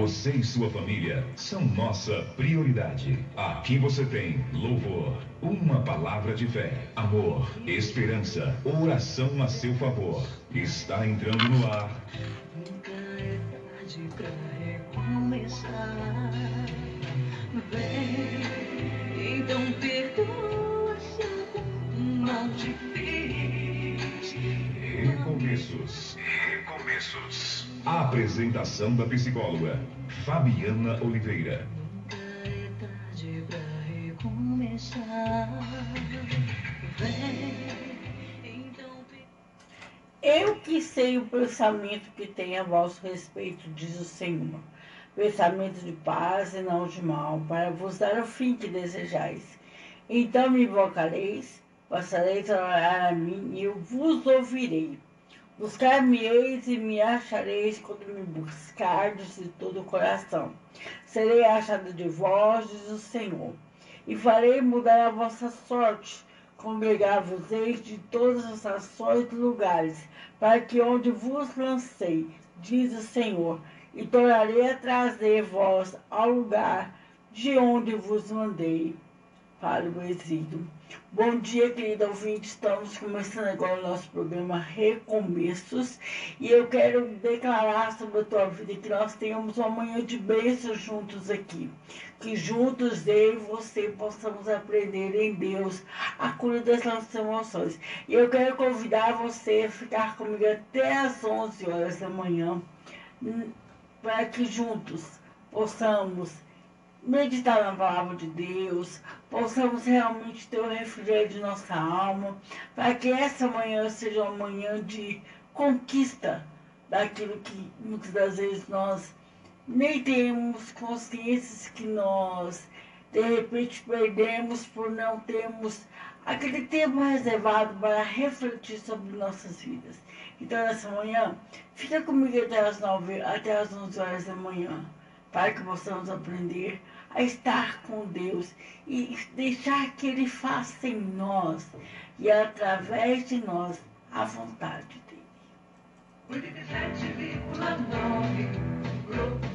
Você e sua família são nossa prioridade. Aqui você tem louvor, uma palavra de fé, amor, esperança, oração a seu favor. Está entrando no ar. Nunca é tarde pra recomeçar. Vem, então perdoa se algum mal te fez. Recomeços. Recomeços. A apresentação da psicóloga Fabiana Oliveira. Nunca é tarde pra recomeçar. Vem, então. Eu que sei o pensamento que tem a vosso respeito, diz o Senhor. Pensamento de paz e não de mal, para vos dar o fim que desejais. Então me invocareis, passareis a orar a mim e eu vos ouvirei. Buscar-me-eis e me achareis quando me buscardes de todo o coração. Serei achado de vós, diz o Senhor, e farei mudar a vossa sorte. Congregar-vos-eis de todas as nações e lugares, para que onde vos lancei, diz o Senhor, e tornarei a trazer vós ao lugar de onde vos mandei para o exílio. Bom dia, querido ouvinte. Estamos começando agora o nosso programa Recomeços e eu quero declarar sobre a tua vida que nós tenhamos uma manhã de bênçãos juntos aqui. Que juntos eu e você possamos aprender em Deus a cura das nossas emoções. E eu quero convidar você a ficar comigo até às 11 horas da manhã hum, para que juntos possamos meditar na palavra de Deus, possamos realmente ter o refrigério de nossa alma, para que essa manhã seja uma manhã de conquista daquilo que muitas das vezes nós nem temos consciência que nós de repente perdemos por não termos aquele tempo reservado para refletir sobre nossas vidas. Então, nessa manhã, fica comigo até as, 9, até as 11 horas da manhã, para que possamos aprender a estar com Deus e deixar que Ele faça em nós e através de nós a vontade dele. 87,9 Grupo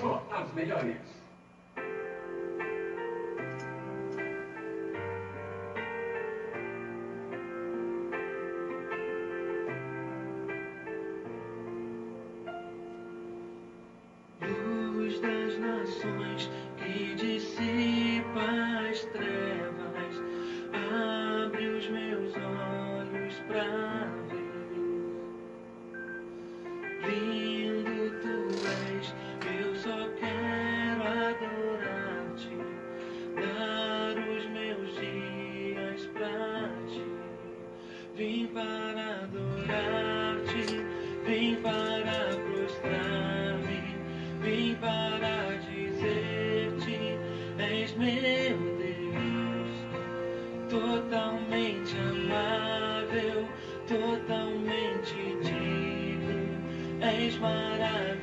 Só as melhores. Que dissipa as trevas, abre os meus olhos pra totalmente amável, totalmente digno, és maravilhoso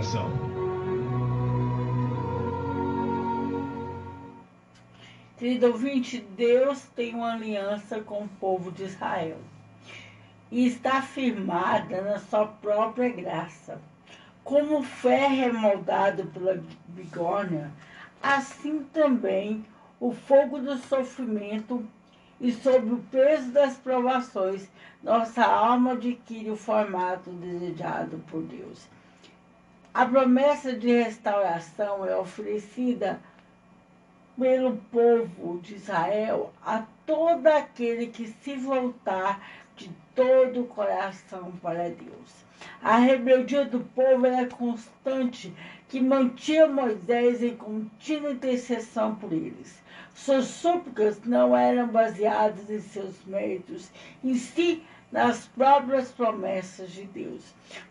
Diário da Oração. Querido ouvinte, Deus tem uma aliança com o povo de Israel e está firmada na sua própria graça. Como ferro é moldado pela bigorna, assim também o fogo do sofrimento e sob o peso das provações, nossa alma adquire o formato desejado por Deus. A promessa de restauração é oferecida pelo povo de Israel a todo aquele que se voltar de todo o coração para Deus. A rebeldia do povo era constante, que mantinha Moisés em contínua intercessão por eles. Suas súplicas não eram baseadas em seus méritos, em si, nas próprias promessas de Deus.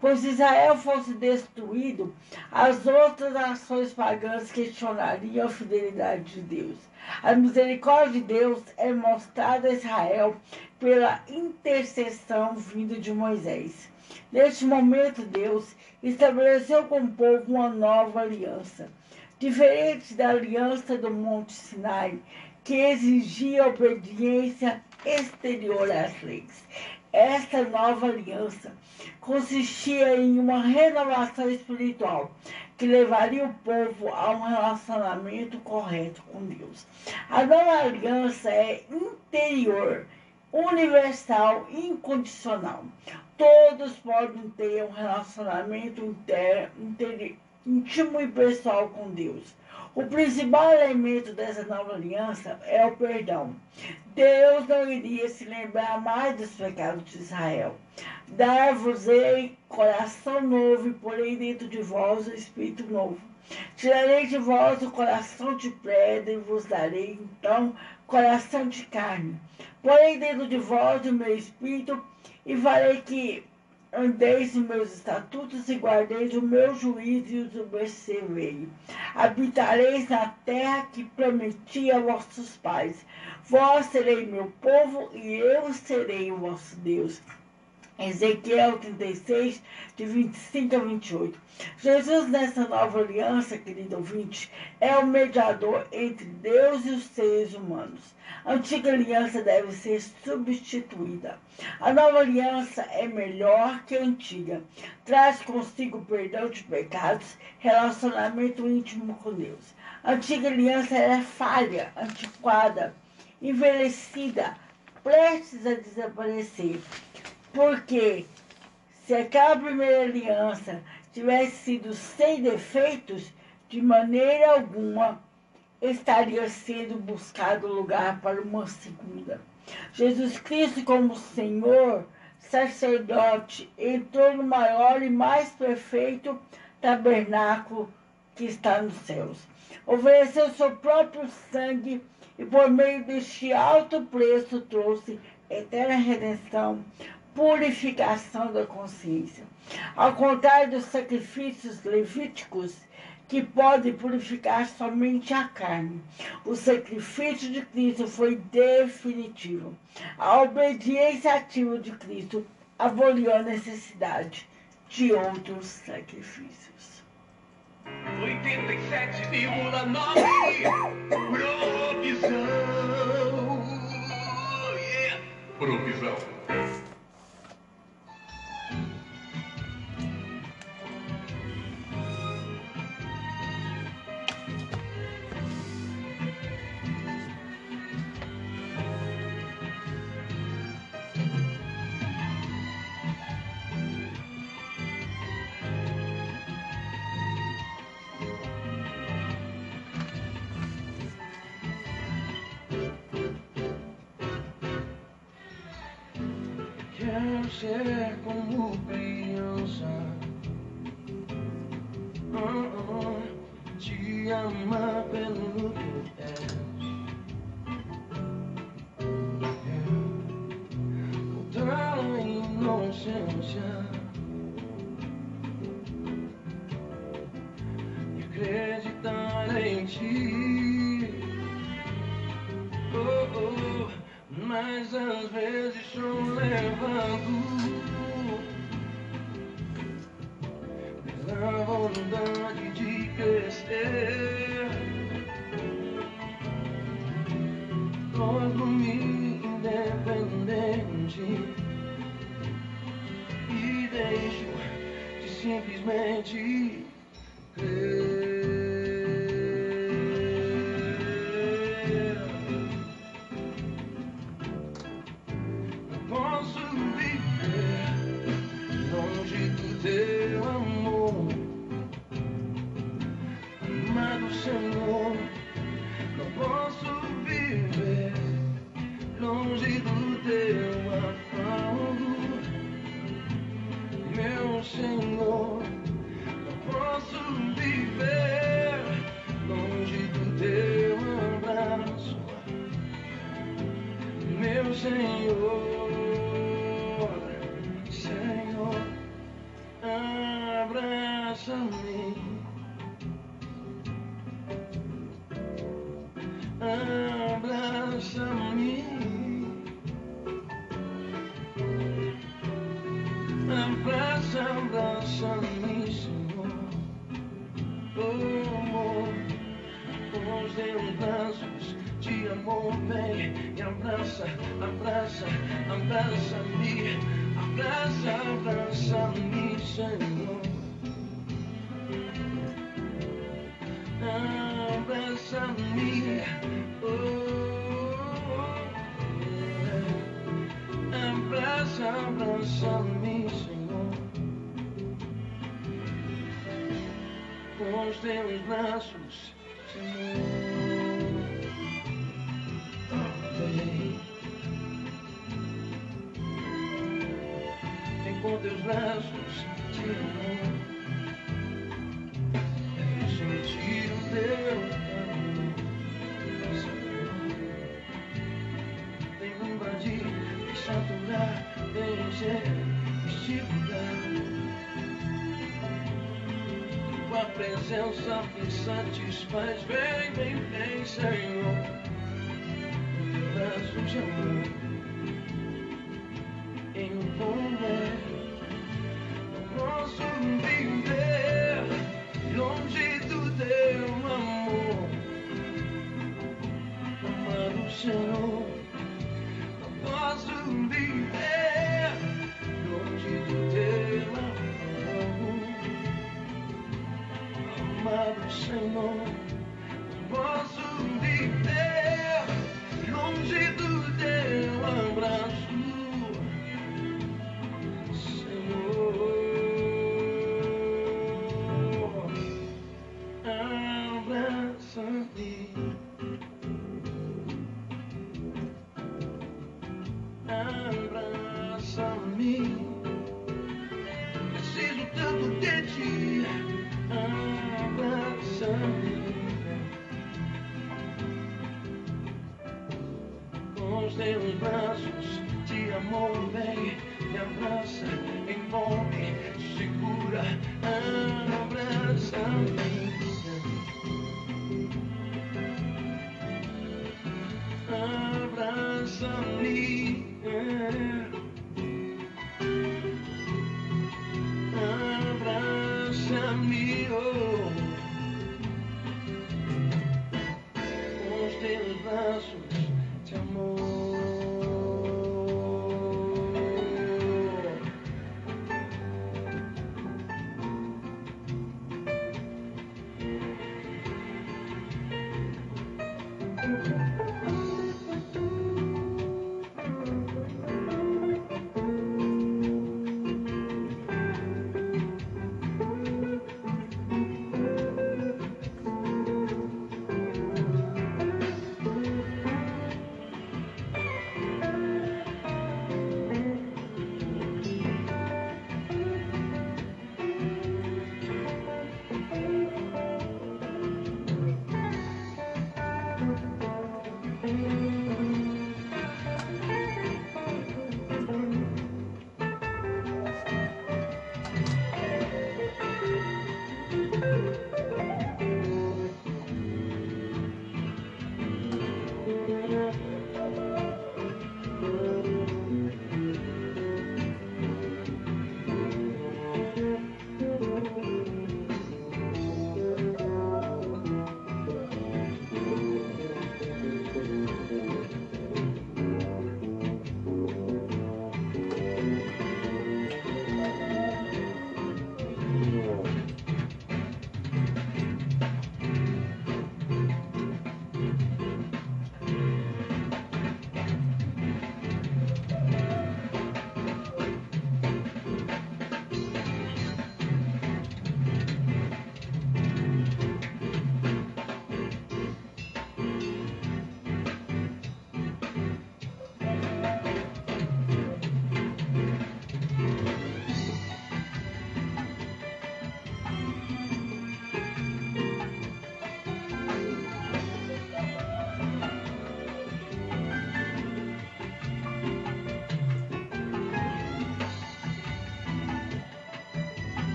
Pois se Israel fosse destruído, as outras nações pagãs questionariam a fidelidade de Deus. A misericórdia de Deus é mostrada a Israel pela intercessão vinda de Moisés. Neste momento, Deus estabeleceu com o povo uma nova aliança, diferente da aliança do Monte Sinai, que exigia obediência exterior às leis. Esta nova aliança consistia em uma renovação espiritual que levaria o povo a um relacionamento correto com Deus. A nova aliança é interior, universal, incondicional. Todos podem ter um relacionamento inter, inter, íntimo e pessoal com Deus. O principal elemento dessa nova aliança é o perdão. Deus não iria se lembrar mais dos pecados de Israel. Dar-vos-ei coração novo e porei dentro de vós o espírito novo. Tirarei de vós o coração de pedra e vos darei então coração de carne. Porei dentro de vós o meu espírito e farei que andeis em meus estatutos e guardeis o meu juízo e os observei. Habitareis na terra que prometi a vossos pais. Vós serei meu povo e eu serei o vosso Deus. Ezequiel 36, de 25 a 28. Jesus, nessa nova aliança, querido ouvinte, é o mediador entre Deus e os seres humanos. A antiga aliança deve ser substituída. A nova aliança é melhor que a antiga. Traz consigo perdão de pecados, relacionamento íntimo com Deus. A antiga aliança era falha, antiquada, envelhecida, prestes a desaparecer. Porque se aquela primeira aliança tivesse sido sem defeitos, de maneira alguma estaria sendo buscado lugar para uma segunda. Jesus Cristo, como Senhor, sacerdote, entrou no maior e mais perfeito tabernáculo que está nos céus. Ofereceu seu próprio sangue e, por meio deste alto preço, trouxe eterna redenção, purificação da consciência. Ao contrário dos sacrifícios levíticos, que podem purificar somente a carne. O sacrifício de Cristo foi definitivo. A obediência ativa de Cristo aboliu a necessidade de outros sacrifícios. 87,9 Provisão. Yeah. Provisão. Ser como criança.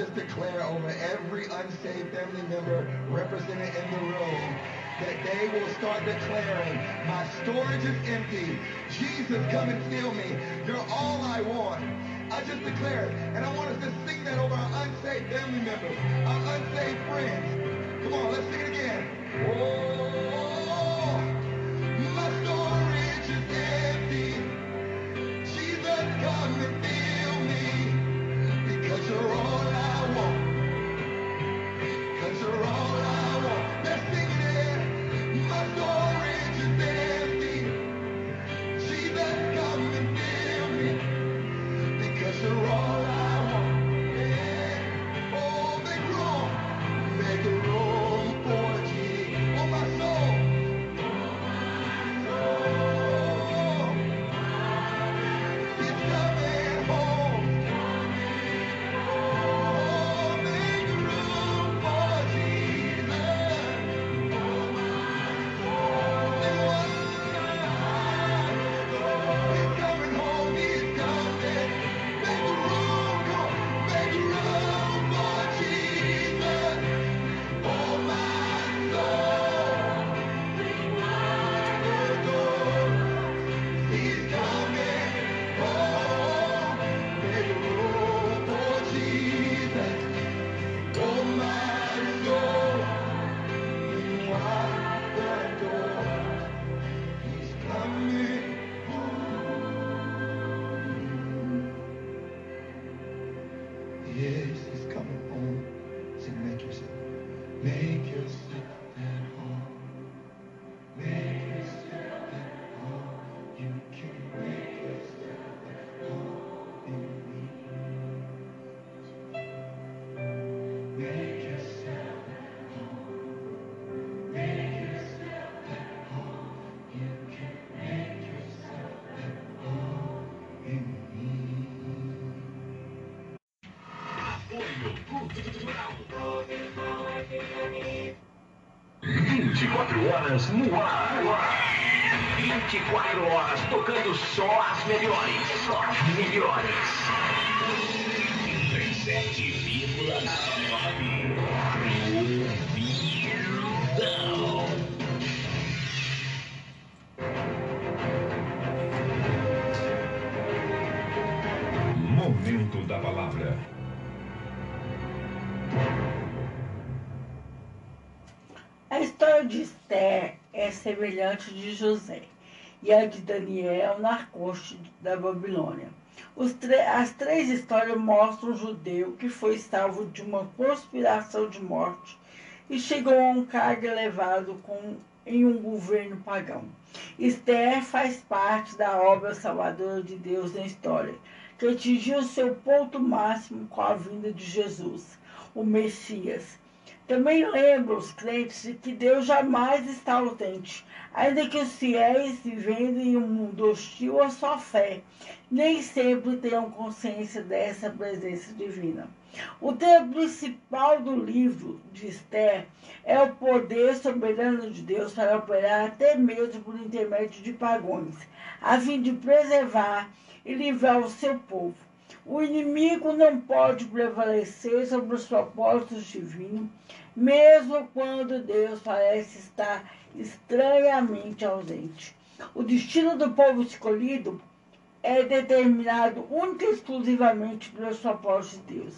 just declare over every unsaved family member represented in the room that they will start declaring, my storage is empty. Jesus, come and fill me. You're all I want. I just declare it. And I want us to sing that over our unsaved family members, our unsaved friends. Come on, let's sing. E a de Daniel na da Babilônia. As três histórias mostram um judeu que foi salvo de uma conspiração de morte e chegou a um cargo elevado com, em um governo pagão. Esther faz parte da obra salvadora de Deus na história, que atingiu seu ponto máximo com a vinda de Jesus, o Messias. Também lembra os crentes de que Deus jamais está ausente, ainda que os fiéis, vivendo em um mundo hostil à sua fé, nem sempre tenham consciência dessa presença divina. O tema principal do livro de Esther é o poder soberano de Deus para operar até mesmo por intermédio de pagões, a fim de preservar e livrar o seu povo. O inimigo não pode prevalecer sobre os propósitos divinos, mesmo quando Deus parece estar estranhamente ausente. O destino do povo escolhido é determinado única e exclusivamente pelos propósitos de Deus.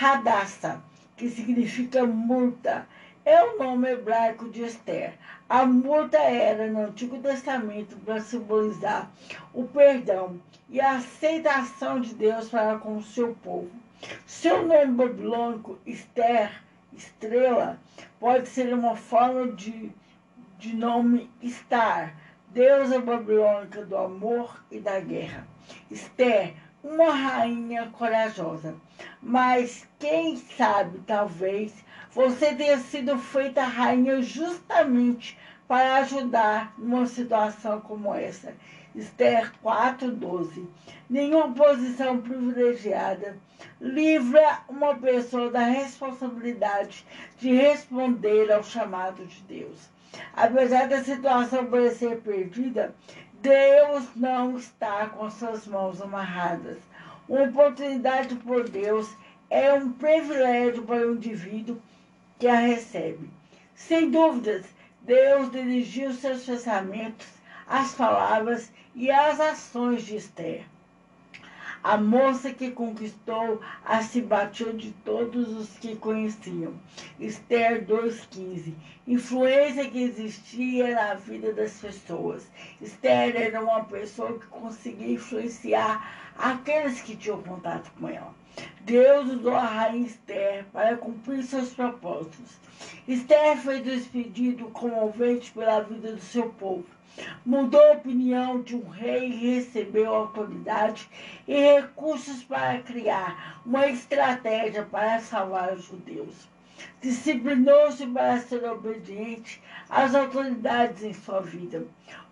Hadassah, que significa murta, é o nome hebraico de Esther. A murta era, no Antigo Testamento, para simbolizar o perdão e a aceitação de Deus para com o seu povo. Seu nome babilônico, Esther, estrela, pode ser uma forma de, de nome Star, deusa babilônica do amor e da guerra. Esther, uma rainha corajosa. Mas quem sabe, talvez, você tenha sido feita rainha justamente para ajudar numa situação como essa. Esther 4,12. Nenhuma posição privilegiada livra uma pessoa da responsabilidade de responder ao chamado de Deus. Apesar da situação parecer perdida, Deus não está com suas mãos amarradas. Uma oportunidade por Deus é um privilégio para o indivíduo que a recebe. Sem dúvidas, Deus dirigiu seus pensamentos, as palavras e as ações de Esther. A moça que conquistou a simpatia de todos os que conheciam. Esther 2,15. Influência que existia na vida das pessoas. Esther era uma pessoa que conseguia influenciar aqueles que tinham contato com ela. Deus usou a rainha Esther para cumprir seus propósitos. Esther fez um pedido comovente pela vida do seu povo mudou a opinião de um rei e recebeu autoridade e recursos para criar uma estratégia para salvar os judeus. Disciplinou-se para ser obediente às autoridades em sua vida.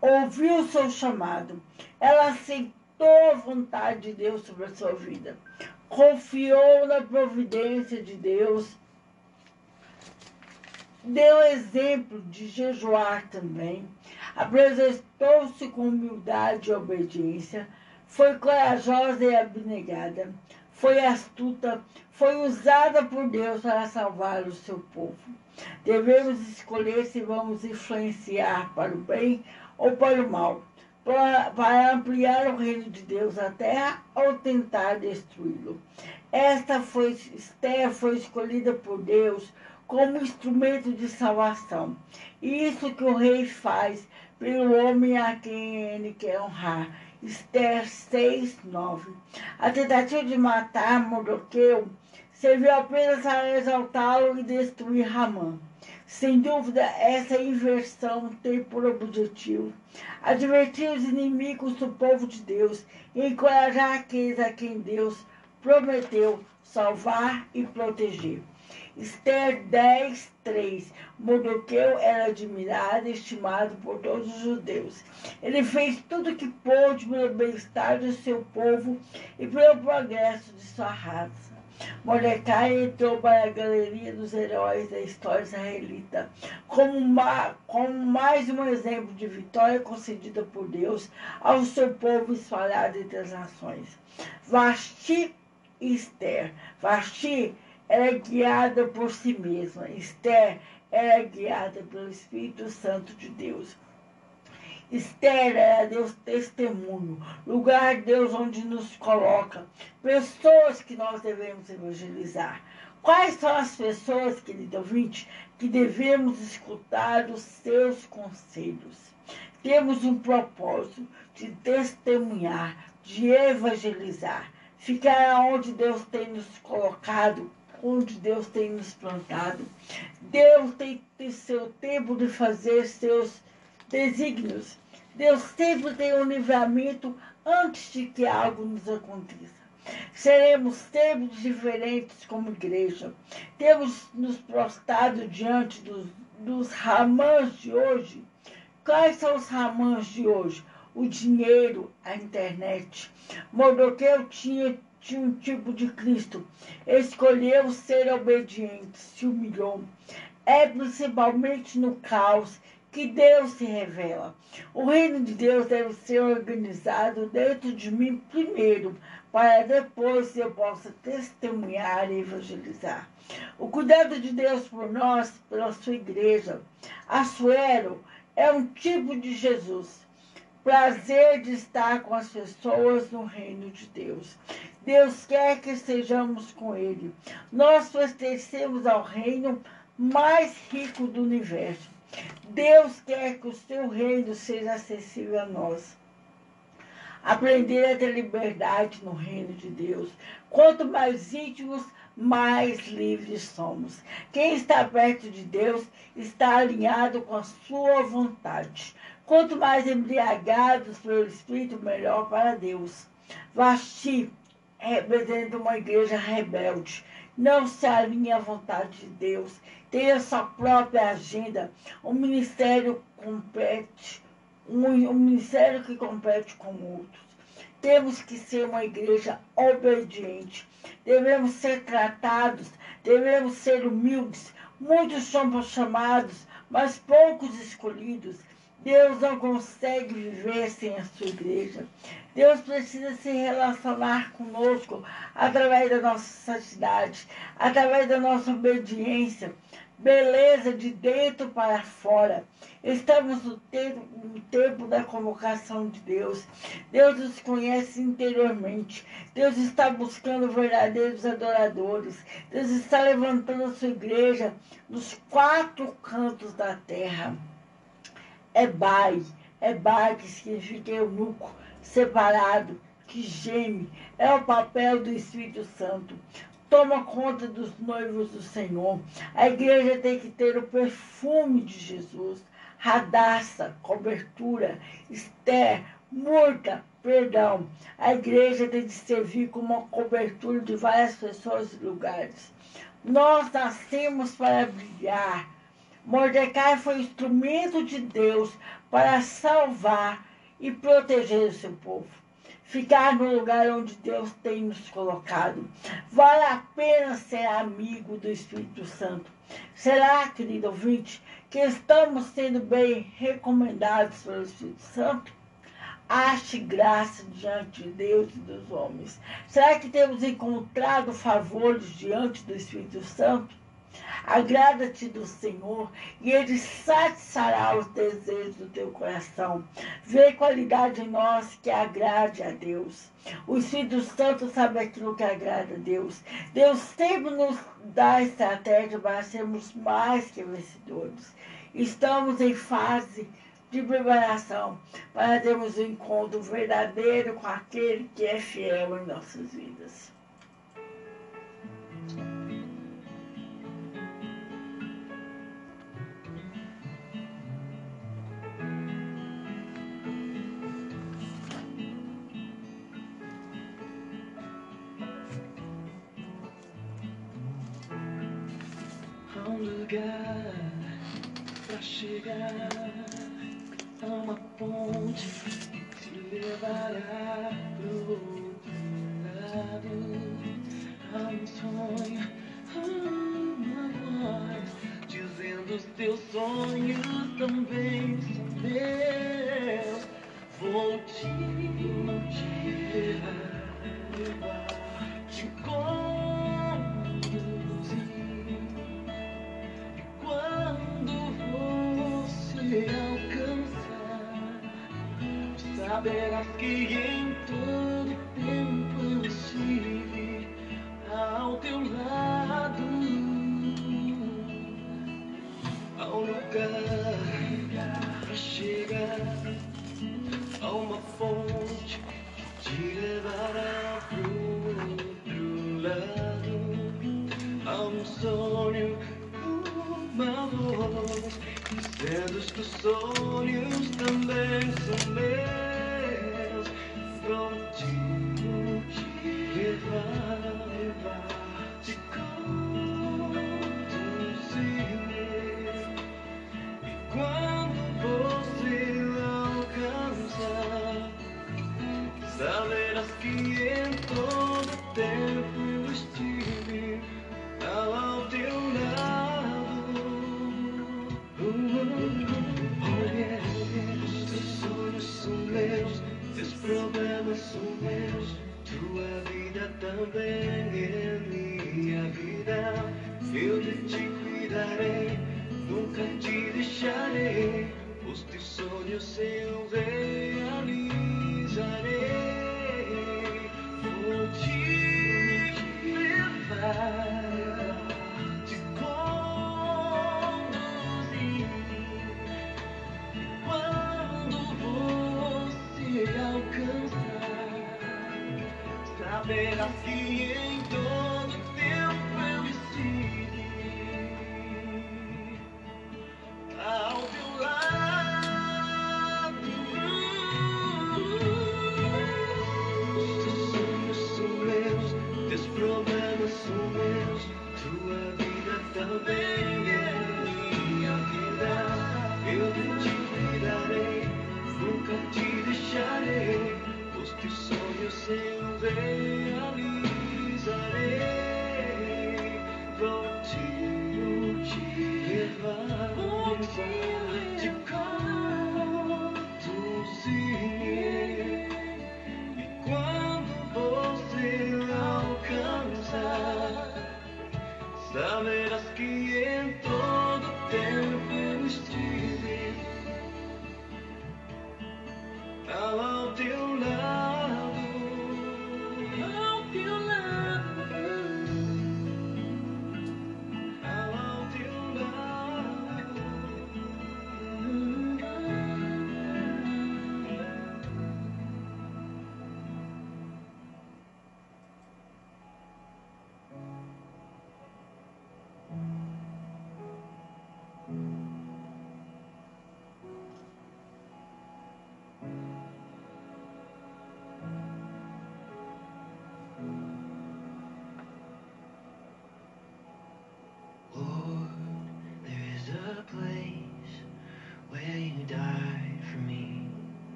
Ouviu o seu chamado. Ela aceitou a vontade de Deus sobre a sua vida. Confiou na providência de Deus deu exemplo de jejuar também, apresentou-se com humildade e obediência, foi corajosa e abnegada, foi astuta, foi usada por Deus para salvar o seu povo. Devemos escolher se vamos influenciar para o bem ou para o mal, para, ampliar o reino de Deus à terra ou tentar destruí-lo. Esta foi, Esther foi escolhida por Deus como instrumento de salvação. Isso que o rei faz pelo homem a quem ele quer honrar. Esther 6, 9. A tentativa de matar Mordoqueu serviu apenas para exaltá-lo e destruir Ramã. Sem dúvida, essa inversão tem por objetivo advertir os inimigos do povo de Deus e encorajar aqueles a quem Deus prometeu salvar e proteger. Esther 10, 3. Mordoqueu era admirado e estimado por todos os judeus. Ele fez tudo o que pôde pelo bem-estar do seu povo e pelo progresso de sua raça. Mordecai entrou para a galeria dos heróis da história israelita como, uma, como mais um exemplo de vitória concedida por Deus ao seu povo espalhado entre as nações. Vasti e Esther. Vasti era guiada por si mesma. Esther era guiada pelo Espírito Santo de Deus. Esther era Deus testemunho, lugar de Deus onde nos coloca, pessoas que nós devemos evangelizar. Quais são as pessoas, querido ouvinte, que devemos escutar os seus conselhos? Temos um propósito de testemunhar, de evangelizar, ficar onde Deus tem nos colocado onde Deus tem nos plantado. Deus tem, seu tempo de fazer seus desígnios. Deus sempre tem um livramento antes de que algo nos aconteça. Seremos tempos diferentes como igreja. Temos nos prostrado diante dos, dos ramãs de hoje. Quais são os ramãs de hoje? O dinheiro, a internet. Mordoqueu tinha tinha um tipo de Cristo. Escolheu ser obediente, se humilhou. É principalmente no caos que Deus se revela. O reino de Deus deve ser organizado dentro de mim primeiro, para depois eu possa testemunhar e evangelizar. O cuidado de Deus por nós, pela sua igreja. Assuero é um tipo de Jesus prazer de estar com as pessoas no reino de Deus. Deus quer que estejamos com Ele. Nós pertencemos ao reino mais rico do universo. Deus quer que o seu reino seja acessível a nós. Aprender a ter liberdade no reino de Deus. Quanto mais íntimos, mais livres somos. Quem está perto de Deus está alinhado com a sua vontade. Quanto mais embriagados pelo Espírito, melhor para Deus. Vasti representa uma igreja rebelde. Não se alinha à vontade de Deus. Tem a sua própria agenda. O ministério compete, um, um ministério que compete com outros. Temos que ser uma igreja obediente. Devemos ser tratados, devemos ser humildes. Muitos somos chamados, mas poucos escolhidos. Deus não consegue viver sem a sua igreja. Deus precisa se relacionar conosco através da nossa santidade, através da nossa obediência, beleza de dentro para fora. Estamos no tempo, no tempo da convocação de Deus. Deus nos conhece interiormente. Deus está buscando verdadeiros adoradores. Deus está levantando a sua igreja nos quatro cantos da terra é bai, é que significa eunuco, separado, que geme, é o papel do Espírito Santo. Toma conta dos noivos do Senhor. A igreja tem que ter o perfume de Jesus, radaça, cobertura, Esther, murta, perdão. A igreja tem de servir como uma cobertura de várias pessoas e lugares. Nós nascemos para brilhar Mordecai foi instrumento de Deus para salvar e proteger o seu povo. Ficar no lugar onde Deus tem nos colocado. Vale a pena ser amigo do Espírito Santo. Será, querido ouvinte, que estamos sendo bem recomendados pelo Espírito Santo? Ache graça diante de Deus e dos homens. Será que temos encontrado favores diante do Espírito Santo? Agrada-te do Senhor e Ele satisfará os desejos do teu coração. Vê qualidade em nós que agrade a Deus. Os filhos santos sabem aquilo que agrada a Deus. Deus sempre nos dá estratégia para sermos mais que vencedores. Estamos em fase de preparação para termos um encontro verdadeiro com aquele que é fiel em nossas vidas. a uma ponte que te levará pro outro lado. Há um sonho, há uma voz dizendo os teus sonhos também são meus. Vou te, te levar.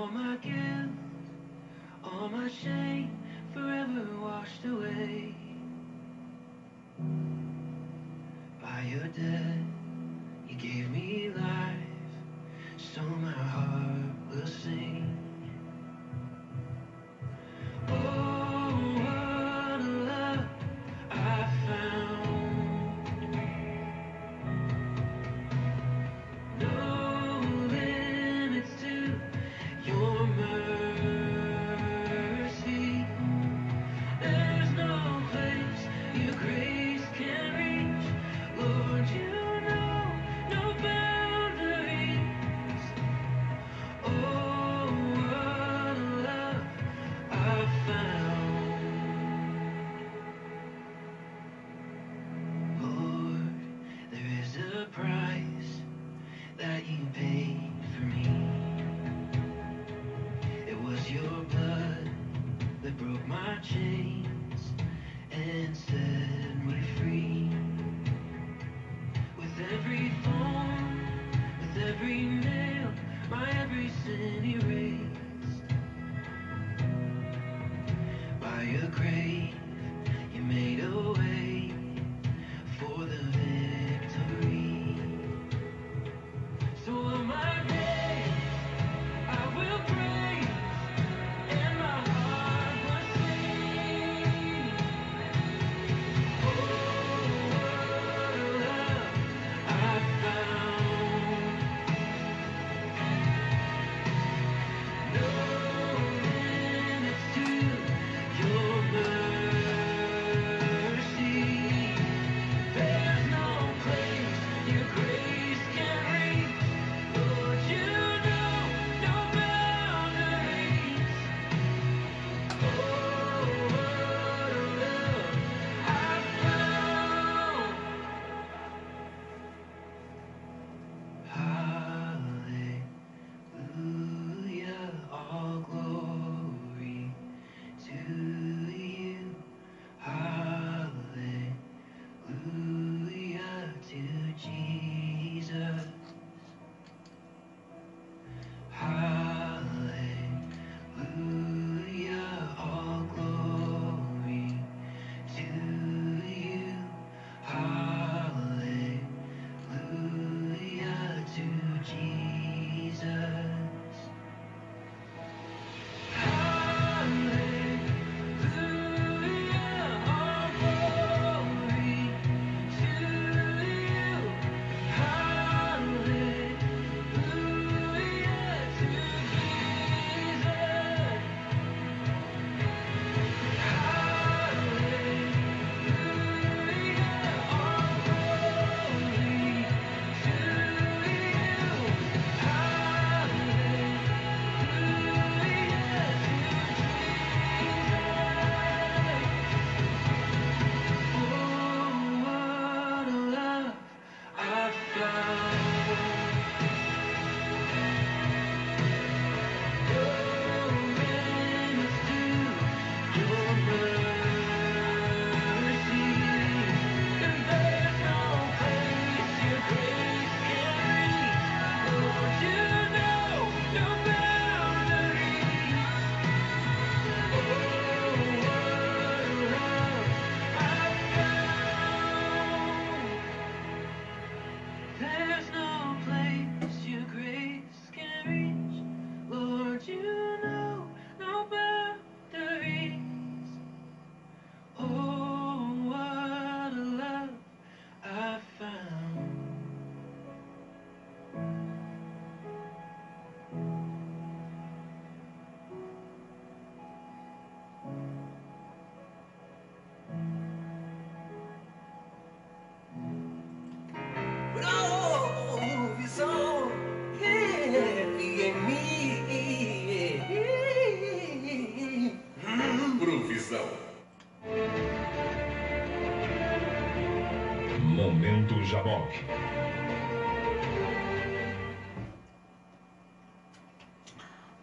all my guilt, all my shame.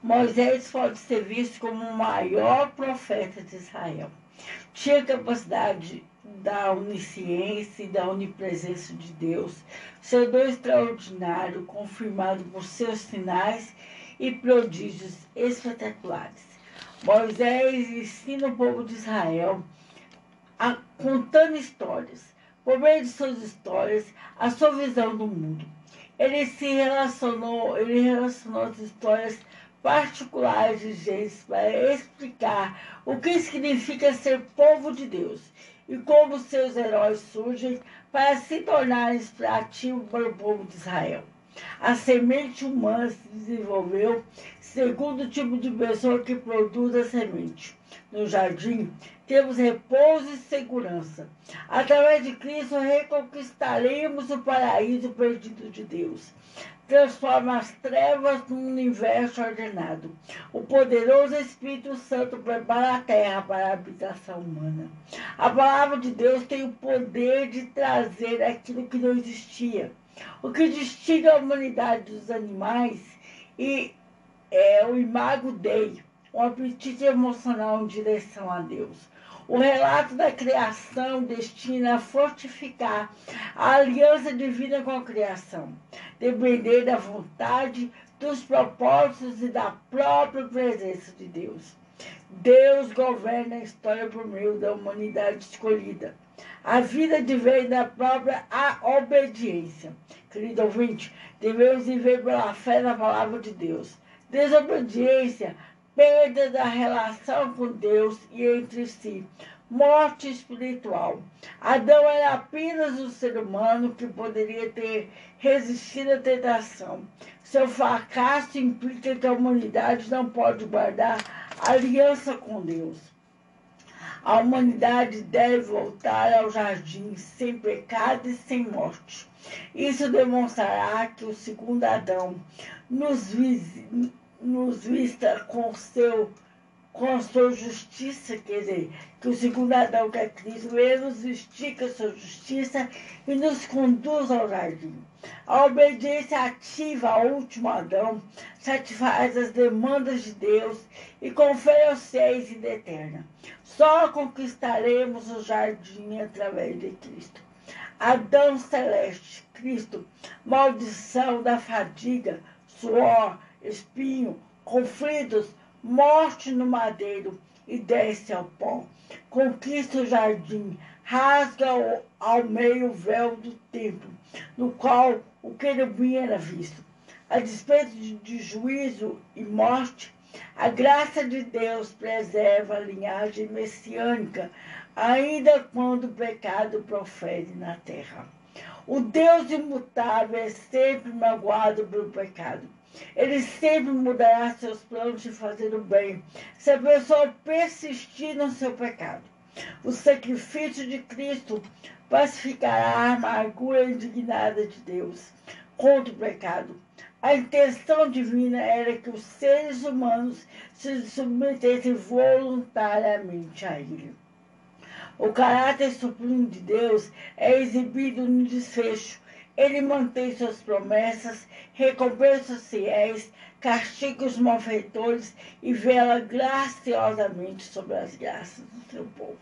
Moisés pode ser visto como o maior profeta de Israel. Tinha capacidade da onisciência e da onipresença de Deus, seu dom extraordinário, confirmado por seus sinais e prodígios espetaculares. Moisés ensina o povo de Israel a, contando histórias, por meio de suas histórias, a sua visão do mundo. Ele se relacionou, ele relacionou as histórias particulares de Gênesis para explicar o que significa ser povo de Deus e como seus heróis surgem para se tornarem inspirativos para o povo de Israel. A semente humana se desenvolveu segundo o tipo de pessoa que produz a semente. No jardim, temos repouso e segurança. Através de Cristo, reconquistaremos o paraíso perdido de Deus. Transforma as trevas num universo ordenado. O poderoso Espírito Santo prepara a terra para a habitação humana. A palavra de Deus tem o poder de trazer aquilo que não existia. O que distingue a humanidade dos animais e é o imago Dei, um apetite emocional em direção a Deus. O relato da criação destina a fortificar a aliança divina com a criação. depender da vontade, dos propósitos e da própria presença de Deus. Deus governa a história por meio da humanidade escolhida. A vida vem da própria obediência. Querido ouvinte, devemos viver pela fé na palavra de Deus. Desobediência, perda da relação com Deus e entre si, morte espiritual. Adão era apenas um ser humano que poderia ter resistido à tentação. Seu fracasso implica que a humanidade não pode guardar aliança com Deus. A humanidade deve voltar ao jardim sem pecado e sem morte. Isso demonstrará que o segundo Adão nos, nos vista com seu com sua justiça, quer dizer, que o segundo Adão, que é Cristo, ele nos estica sua justiça e nos conduz ao jardim. A obediência ativa ao último Adão satisfaz as demandas de Deus e confere aos seis vida eterna. Só conquistaremos o jardim através de Cristo. Adão celeste, Cristo, maldição da fadiga, suor, espinho, conflitos, morte no madeiro e desce ao pó. Conquista o jardim, rasga ao, ao meio o véu do templo, no qual o querubim era visto. A despeito de, de juízo e morte, a graça de Deus preserva a linhagem messiânica, ainda quando o pecado profere na terra. O Deus imutável é sempre magoado pelo pecado. Ele sempre mudará seus planos de fazer o bem, se a pessoa persistir no seu pecado. O sacrifício de Cristo pacificará a amargura indignada de Deus contra o pecado. A intenção divina era que os seres humanos se submetessem voluntariamente a ele. O caráter supremo de Deus é exibido no desfecho ele mantém suas promessas, recompensa os fiéis, castiga os malfeitores e vela graciosamente sobre as graças do seu povo.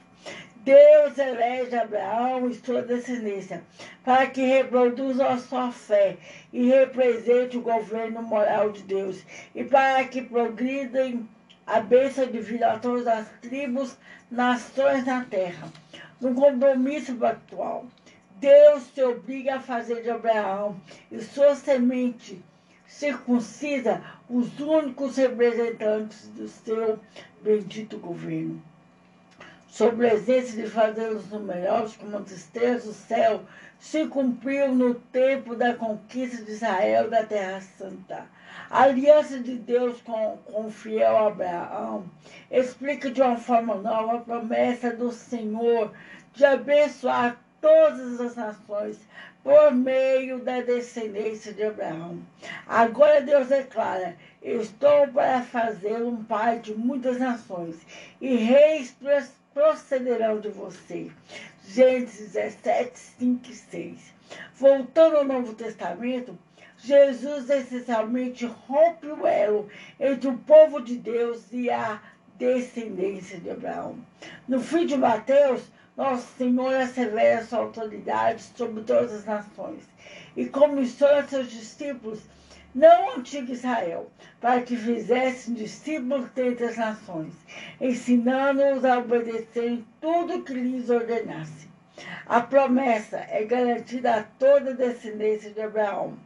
Deus elege Abraão e sua descendência para que reproduzam a sua fé e represente o governo moral de Deus e para que progridem a bênção divina a todas as tribos, nações na terra, no compromisso pactual. Deus te obriga a fazer de Abraão e sua semente circuncida os únicos representantes do seu bendito governo. Sobre a essência de fazer os numerosos como as estrelas do céu, se cumpriu no tempo da conquista de Israel da Terra Santa. A aliança de Deus com, com o fiel Abraão explica de uma forma nova a promessa do Senhor de abençoar todas as nações por meio da descendência de Abraão. Agora Deus declara: Estou para fazer um pai de muitas nações, e reis procederão de você. Gênesis 17, 5 e 6. Voltando ao Novo Testamento, Jesus essencialmente rompe o elo entre o povo de Deus e a descendência de Abraão. No fim de Mateus, nosso Senhor assevera sua autoridade sobre todas as nações e comissiona seus discípulos, não o antigo Israel, para que fizessem discípulos dentre as nações, ensinando-os a obedecerem tudo que lhes ordenasse. A promessa é garantida a toda a descendência de Abraão,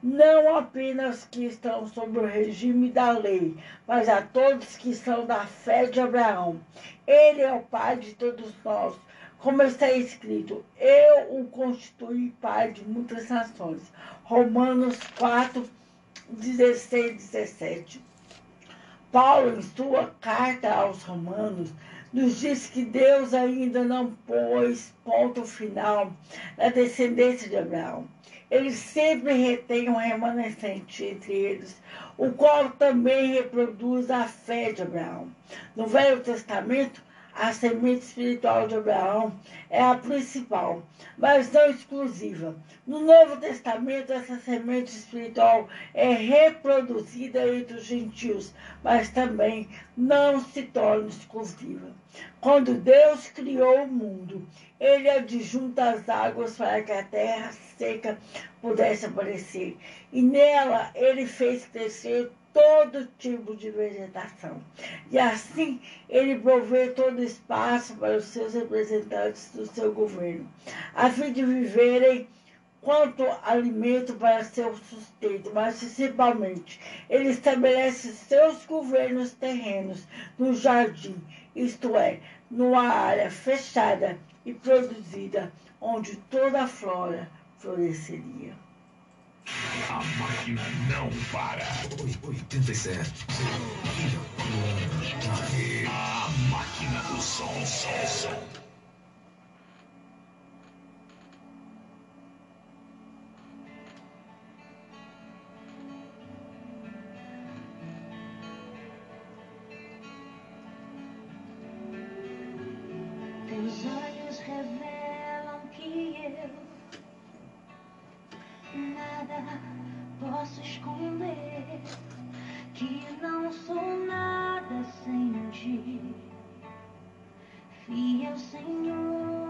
não apenas que estão sob o regime da lei, mas a todos que são da fé de Abraão. Ele é o Pai de todos nós, como está escrito, eu o constituí pai de muitas nações. Romanos 4, 16, 17. Paulo, em sua carta aos Romanos, nos diz que Deus ainda não pôs ponto final na descendência de Abraão. Ele sempre retém um remanescente entre eles, o qual também reproduz a fé de Abraão. No Velho Testamento, a semente espiritual de Abraão é a principal, mas não exclusiva. No Novo Testamento, essa semente espiritual é reproduzida entre os gentios, mas também não se torna exclusiva. Quando Deus criou o mundo, ele adjunta as águas para que a terra seca pudesse aparecer, e nela ele fez crescer todo tipo de vegetação. E assim ele provê todo espaço para os seus representantes do seu governo, a fim de viverem quanto alimento para seu sustento, mas principalmente ele estabelece seus governos terrenos no jardim, isto é, numa área fechada e produzida, onde toda a flora floresceria. A máquina não para. 87. A máquina do som, som, som. Posso esconder que não sou nada sem ti, fiel Senhor.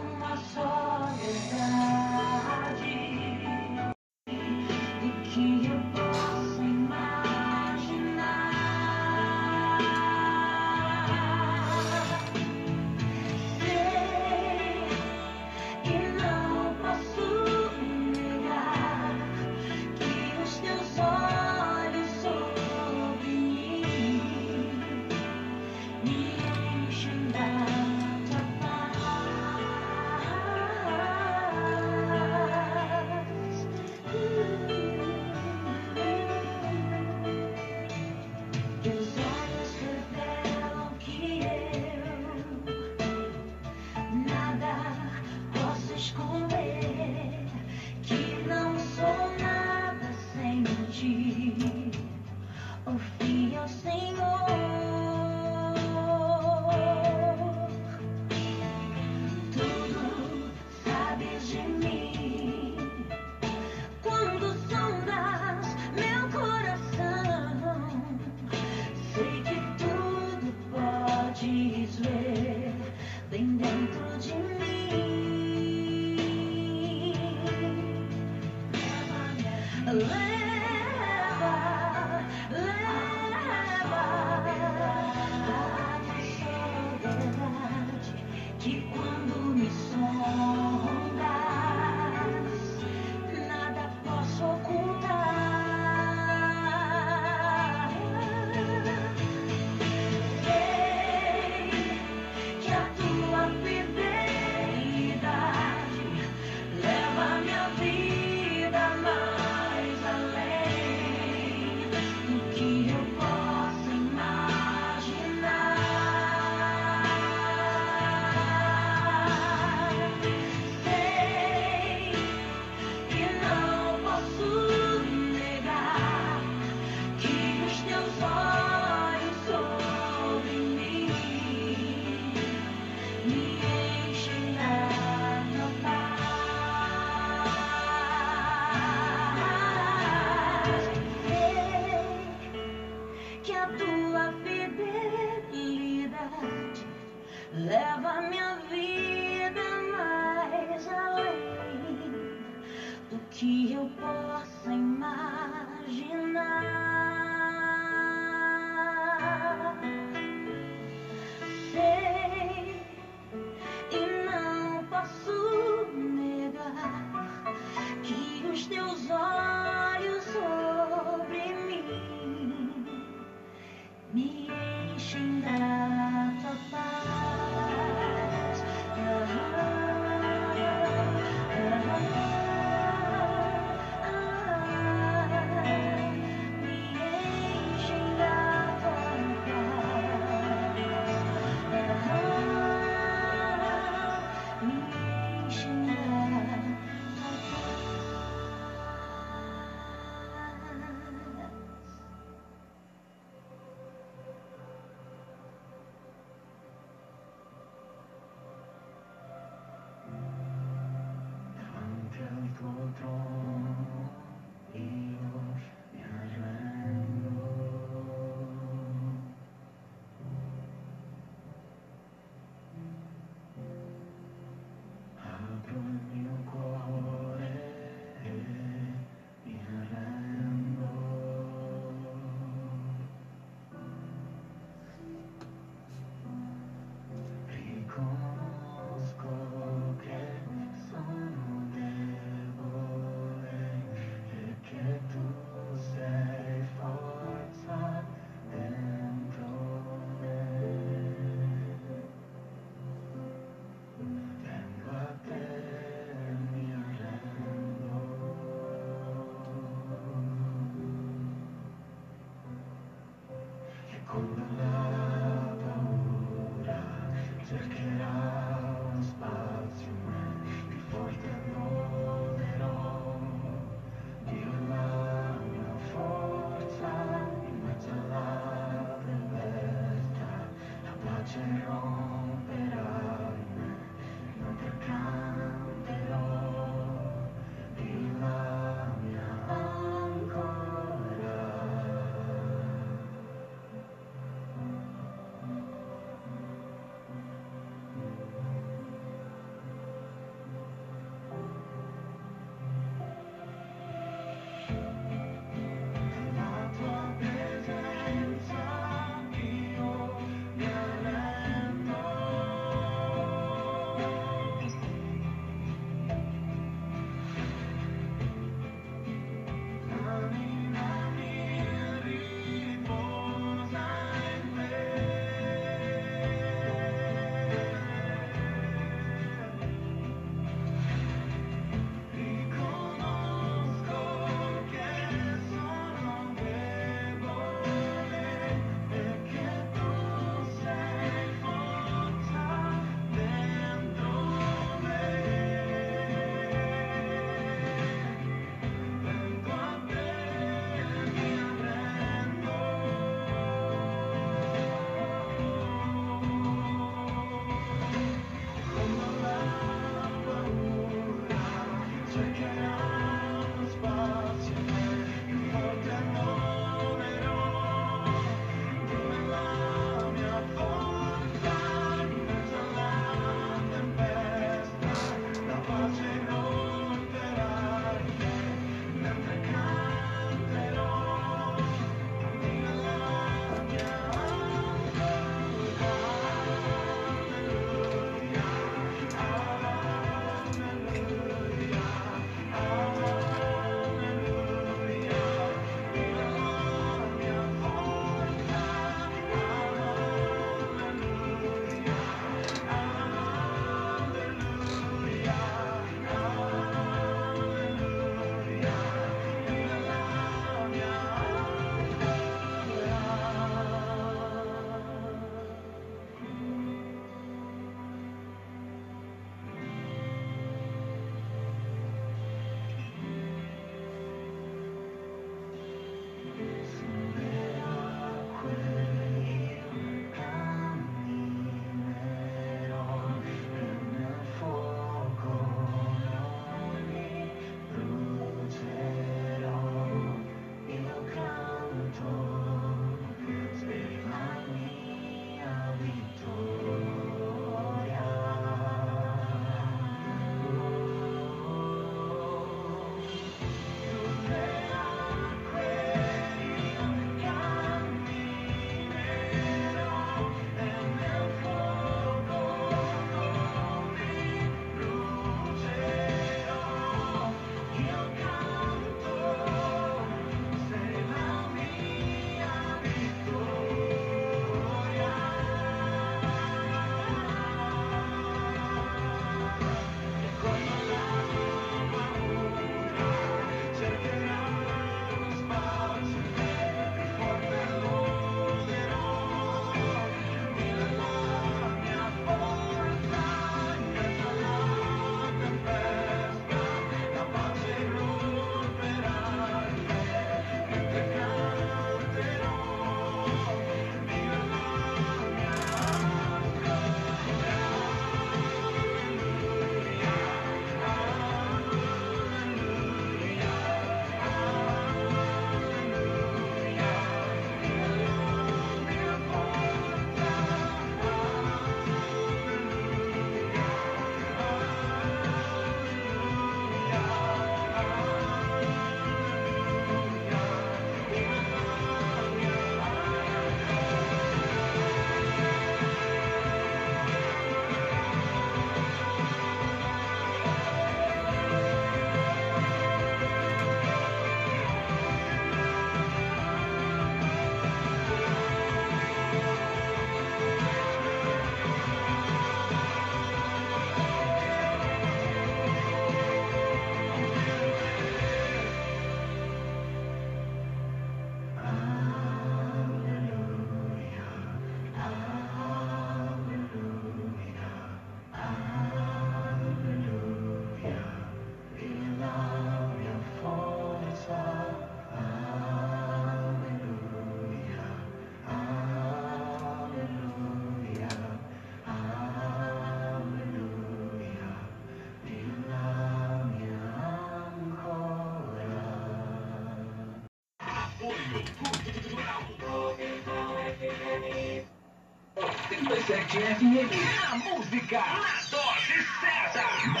87 FM. A música na dose certa. Na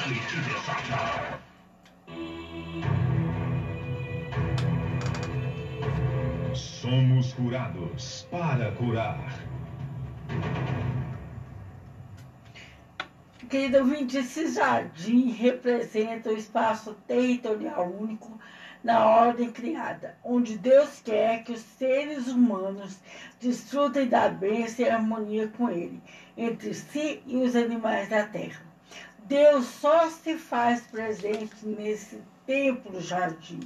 Sata. Somos curados para curar. Querido ouvinte, esse jardim representa o espaço territorial único na ordem criada, onde Deus quer que os seres humanos desfrutem da bênção e harmonia com Ele, entre si e os animais da terra. Deus só se faz presente nesse templo jardim.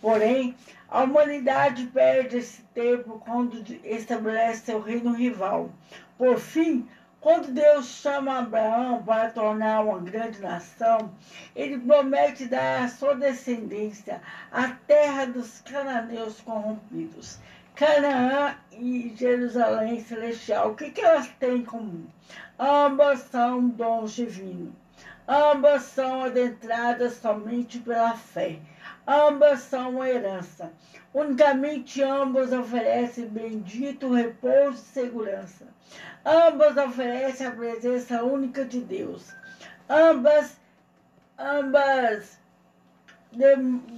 Porém, a humanidade perde esse tempo quando estabelece seu reino rival. Por fim, quando Deus chama Abraão para tornar uma grande nação, ele promete dar à sua descendência a terra dos cananeus corrompidos. Canaã e Jerusalém celestial, o que, que elas têm em comum? Ambas são dons divinos. Ambas são adentradas somente pela fé. Ambas são uma herança. Unicamente ambas oferecem bendito repouso e segurança. Ambas oferecem a presença única de Deus. Ambas, ambas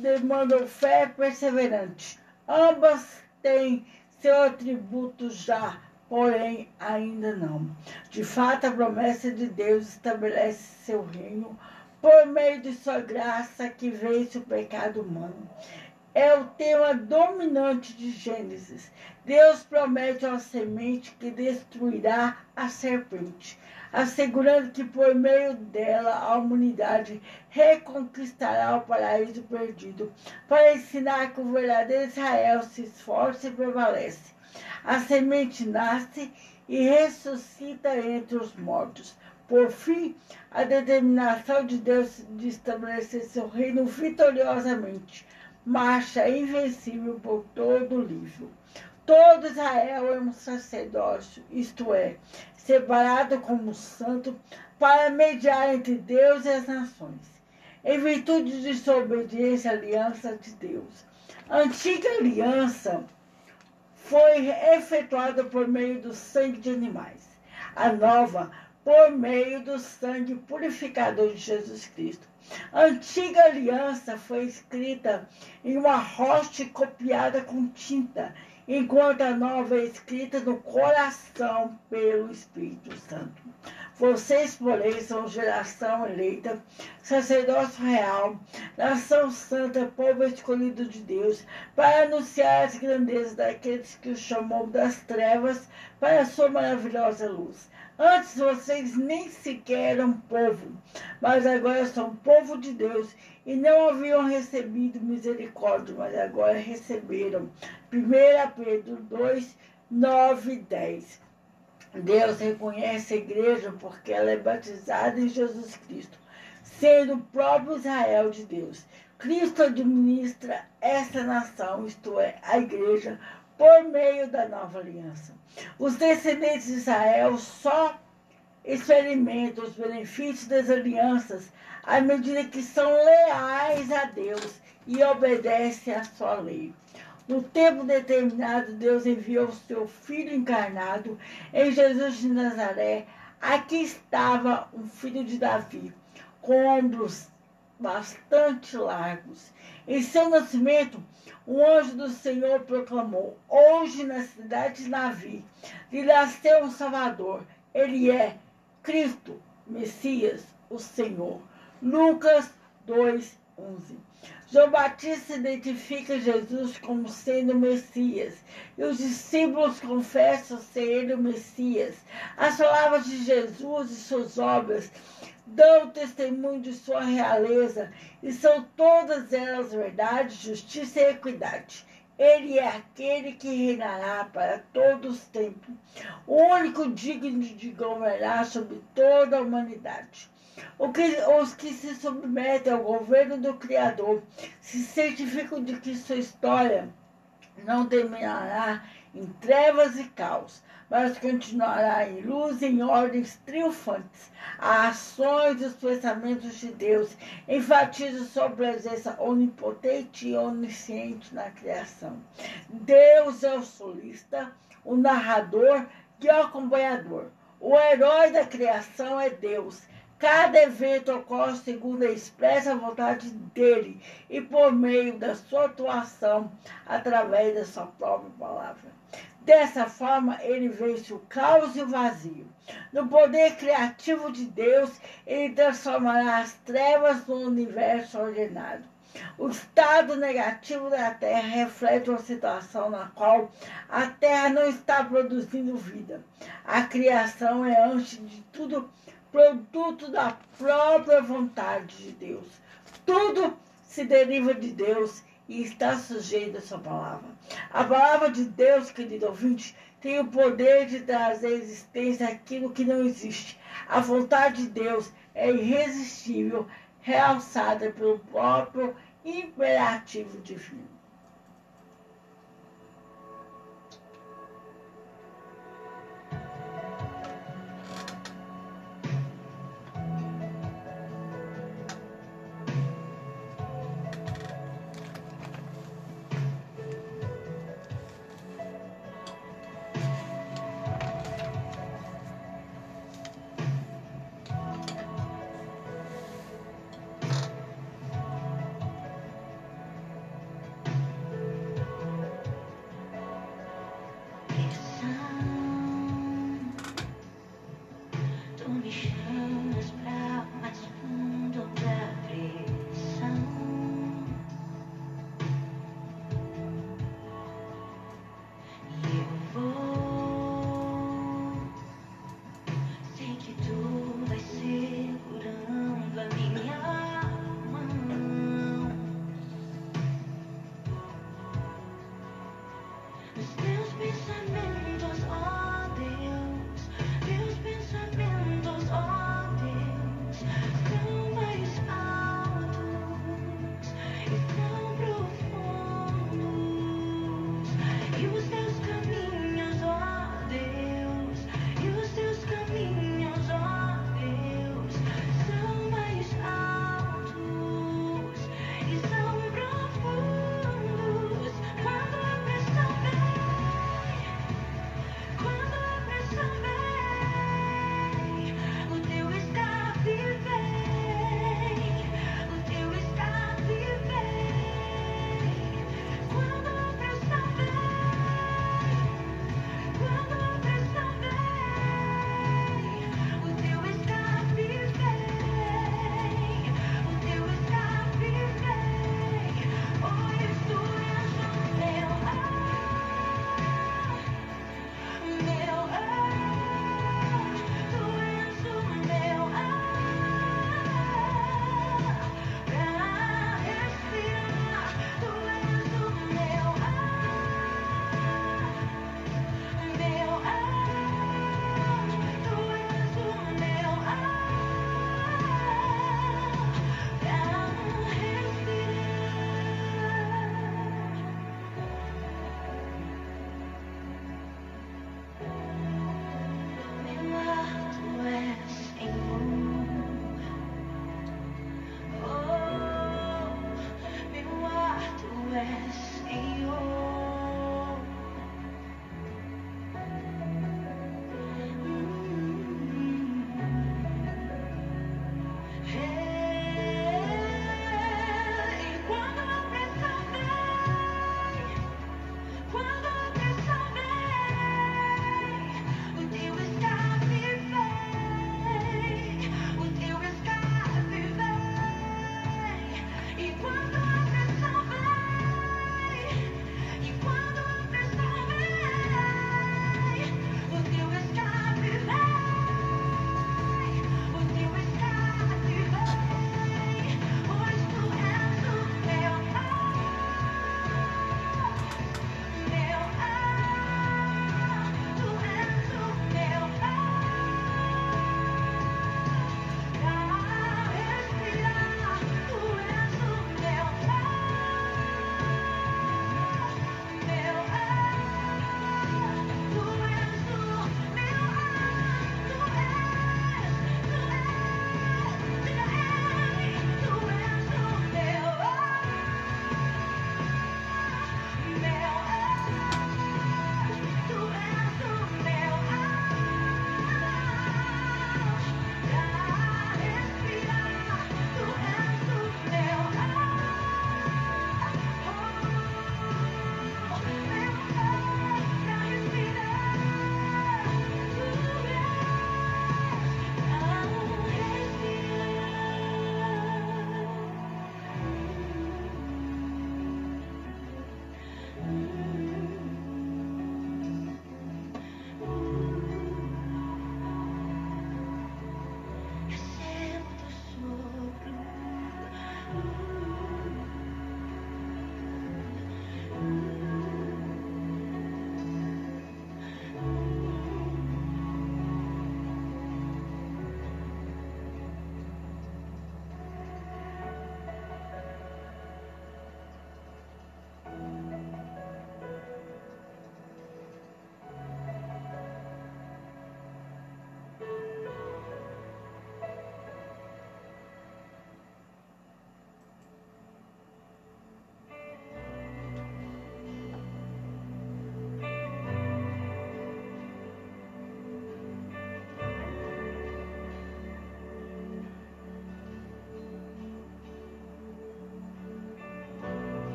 demandam fé perseverante. Ambas têm seu atributo já, porém ainda não. De fato, a promessa de Deus estabelece seu reino por meio de sua graça que vence o pecado humano. É o tema dominante de Gênesis. Deus promete uma semente que destruirá a serpente, assegurando que por meio dela a humanidade reconquistará o paraíso perdido, para ensinar que o verdadeiro Israel se esforça e prevalece. A semente nasce e ressuscita entre os mortos. Por fim, a determinação de Deus de estabelecer seu reino vitoriosamente marcha invencível por todo o livro. Todo Israel é um sacerdócio, isto é, separado como santo para mediar entre Deus e as nações, em virtude de sua obediência à aliança de Deus. A antiga aliança foi efetuada por meio do sangue de animais. A nova, por meio do sangue purificador de Jesus Cristo. A antiga aliança foi escrita em uma rocha copiada com tinta enquanto a nova é escrita no coração pelo Espírito Santo. Vocês, porém, são geração eleita, sacerdócio real, nação santa, povo escolhido de Deus, para anunciar as grandezas daqueles que o chamou das trevas para a sua maravilhosa luz. Antes vocês nem sequer eram povo, mas agora são povo de Deus e não haviam recebido misericórdia, mas agora receberam. 1 Pedro 2, 9 e 10. Deus reconhece a igreja porque ela é batizada em Jesus Cristo, sendo o próprio Israel de Deus. Cristo administra essa nação, isto é, a igreja, por meio da nova aliança. Os descendentes de Israel só experimentam os benefícios das alianças à medida que são leais a Deus e obedecem à sua lei. No tempo determinado, Deus enviou o seu Filho encarnado em Jesus de Nazaré. Aqui estava um filho de Davi, com ombros bastante largos. Em seu nascimento, o anjo do Senhor proclamou: Hoje, na cidade de Davi, lhe nasceu um Salvador. Ele é Cristo, Messias, o Senhor. Lucas 2, 11. João Batista identifica Jesus como sendo o Messias e os discípulos confessam ser ele o Messias. As palavras de Jesus e suas obras dão testemunho de sua realeza e são todas elas verdade, justiça e equidade. Ele é aquele que reinará para todos os tempos, o único digno de governar sobre toda a humanidade. Que, os que se submetem ao governo do Criador se certificam de que sua história não terminará em trevas e caos, mas continuará em luz em ordens triunfantes. As ações e os pensamentos de Deus enfatizam sua presença onipotente e onisciente na criação. Deus é o solista, o narrador e o acompanhador. O herói da criação é Deus. Cada evento ocorre segundo a expressa vontade dele e por meio da sua atuação através da sua própria palavra. Dessa forma, ele vence o caos e o vazio. No poder criativo de Deus, ele transformará as trevas no universo ordenado. O estado negativo da Terra reflete uma situação na qual a Terra não está produzindo vida. A criação é, antes de tudo, produto da própria vontade de Deus. Tudo se deriva de Deus e está sujeito à sua palavra. A palavra de Deus, querido ouvinte, tem o poder de trazer à existência aquilo que não existe. A vontade de Deus é irresistível, realçada pelo próprio imperativo divino.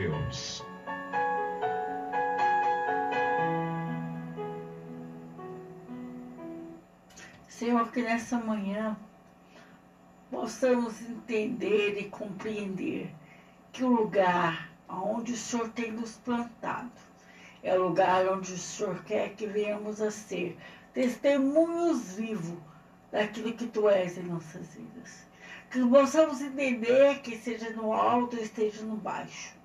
Deus. Senhor, que nessa manhã possamos entender e compreender que o lugar onde o Senhor tem nos plantado é o lugar onde o Senhor quer que venhamos a ser testemunhos vivos daquilo que Tu és em nossas vidas. Que possamos entender que seja no alto, esteja no baixo.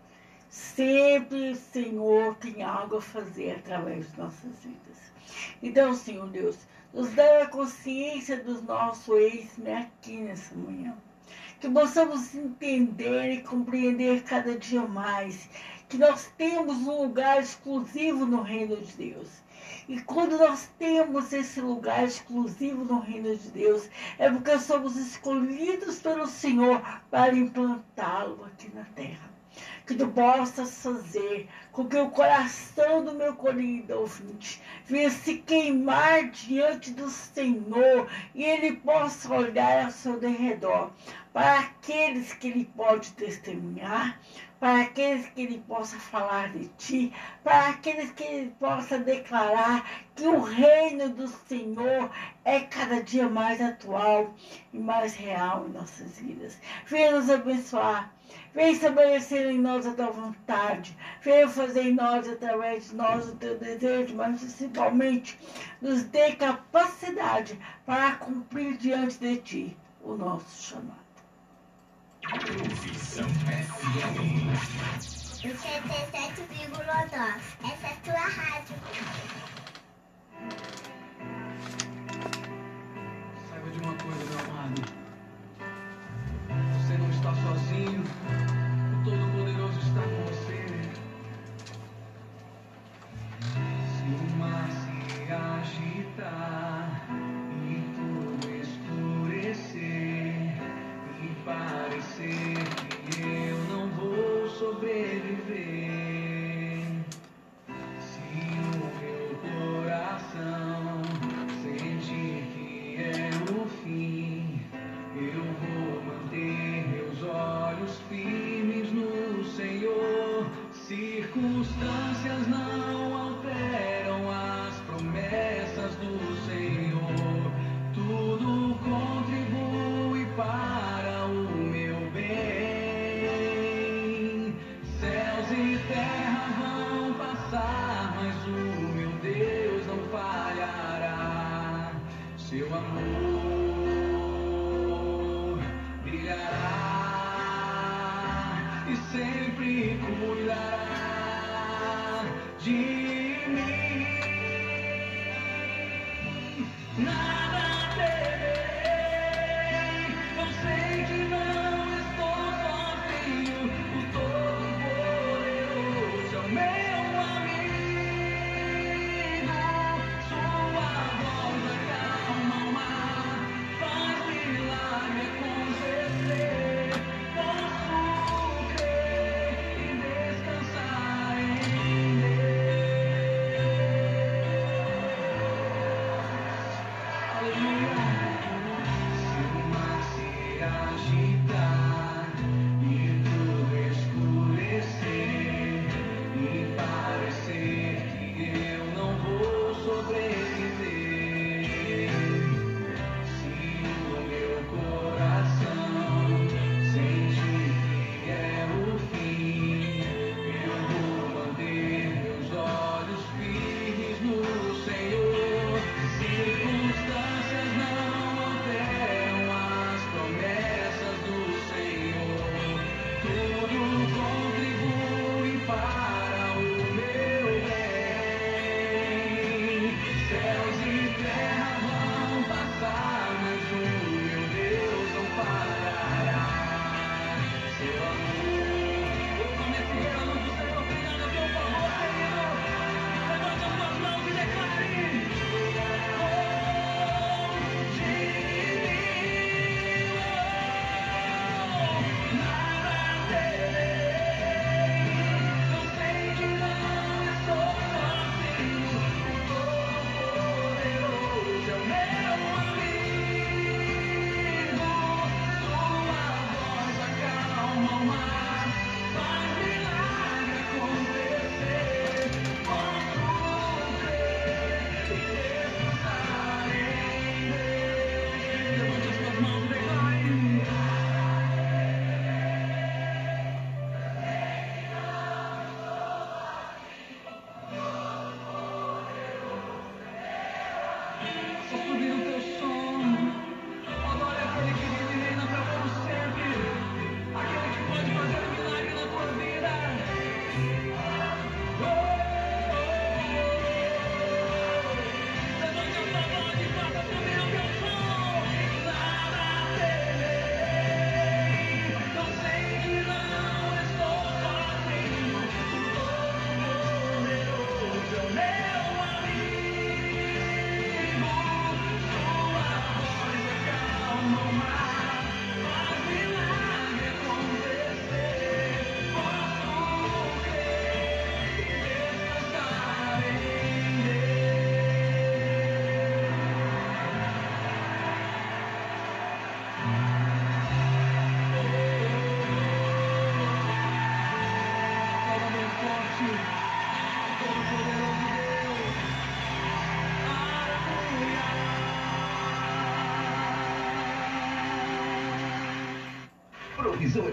Sempre, Senhor, tem algo a fazer através de nossas vidas. Então, Senhor Deus, nos dá a consciência do nosso ex-me aqui nessa manhã. Que possamos entender e compreender cada dia mais que nós temos um lugar exclusivo no reino de Deus. E quando nós temos esse lugar exclusivo no reino de Deus, é porque somos escolhidos pelo Senhor para implantá-lo aqui na terra que tu possas fazer com que o coração do meu querido ouvinte venha se queimar diante do Senhor e ele possa olhar ao seu derredor para aqueles que ele pode testemunhar, para aqueles que ele possa falar de ti, para aqueles que ele possa declarar que o reino do Senhor é cada dia mais atual e mais real em nossas vidas. Venha nos abençoar. Vem estabelecer em nós a tua vontade. Venha fazer em nós, através de nós, o teu desejo, mas principalmente nos dê capacidade para cumprir diante de ti o nosso chamado. Visão FM. 87,9. Essa é a tua rádio. Saiba de uma coisa, meu amado. Você não está sozinho. O Todo-Poderoso está com você. Se o mar se agitar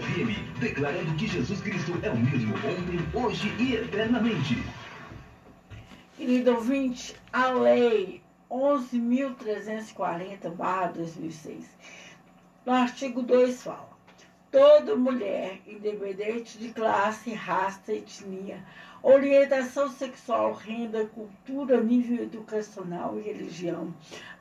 FM, declarando que Jesus Cristo é o mesmo ontem, hoje e eternamente. Querido ouvinte, a lei 11.340-2006, no artigo 2 fala, toda mulher, independente de classe, raça, etnia, orientação sexual, renda, cultura, nível educacional e religião,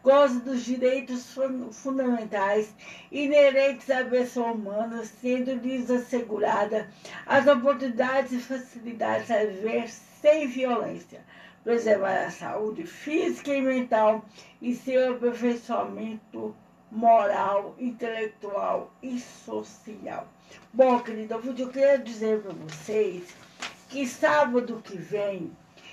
goza dos direitos fun- fundamentais inerentes à pessoa humana, sendo-lhes assegurada as oportunidades e facilidades a viver sem violência, preservar a saúde física e mental e seu aperfeiçoamento moral, intelectual e social. Bom, querido, eu queria dizer para vocês que sábado que vem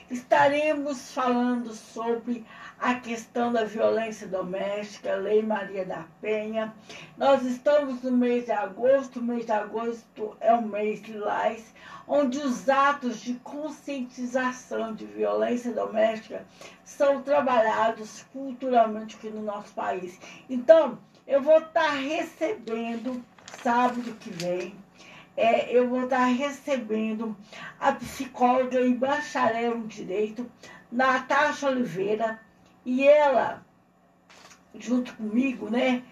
estaremos falando sobre a questão da violência doméstica, Lei Maria da Penha. Nós estamos no mês de agosto, o mês de agosto é o mês lilás, onde os atos de conscientização de violência doméstica são trabalhados culturalmente aqui no nosso país. Então, eu vou estar recebendo sábado que vem é, eu vou estar recebendo a psicóloga e bacharel em Direito, Natasha Oliveira, e ela, junto comigo, né,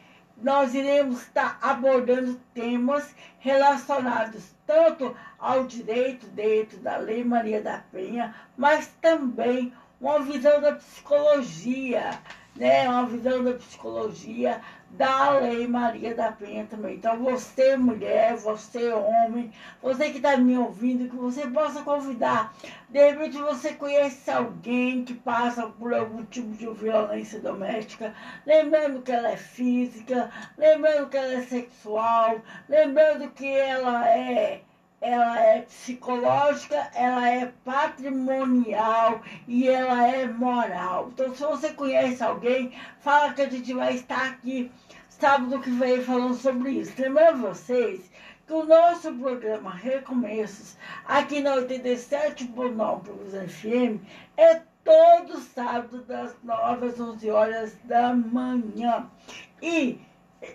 nós iremos estar abordando temas relacionados tanto ao direito dentro da Lei Maria da Penha, mas também uma visão da psicologia, né? Uma visão da psicologia da Lei Maria da Penha também. Então, você, mulher, você, homem, você que está me ouvindo, que você possa convidar. De repente, você conhece alguém que passa por algum tipo de violência doméstica, lembrando que ela é física, lembrando que ela é sexual, lembrando que ela é ela é psicológica, ela é patrimonial e ela é moral. Então, se você conhece alguém, fala que a gente vai estar aqui sábado que vem falando sobre isso. Lembrando vocês que o nosso programa Recomeços, aqui na 87.9 Plus FM, é todo sábado das 9 às 11 horas da manhã. E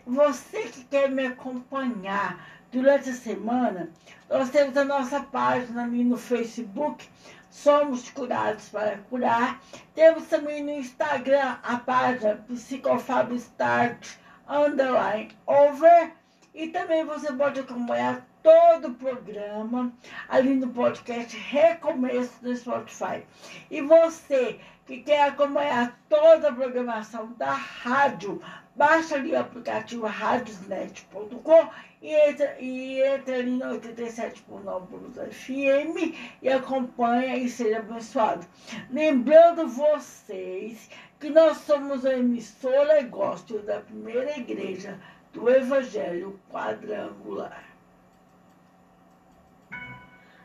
você que quer me acompanhar durante a semana, nós temos a nossa página ali no Facebook, Somos Curados para Curar. Temos também no Instagram a página Psicofab Start Underline Over. E também você pode acompanhar todo o programa ali no podcast Recomeço do Spotify. E você que quer acompanhar toda a programação da rádio, baixa ali o aplicativo radiosnet.com e entra, e entra no 87.9 Blues FM e acompanha e seja abençoado. Lembrando vocês que nós somos a emissora gosto da primeira igreja do Evangelho Quadrangular.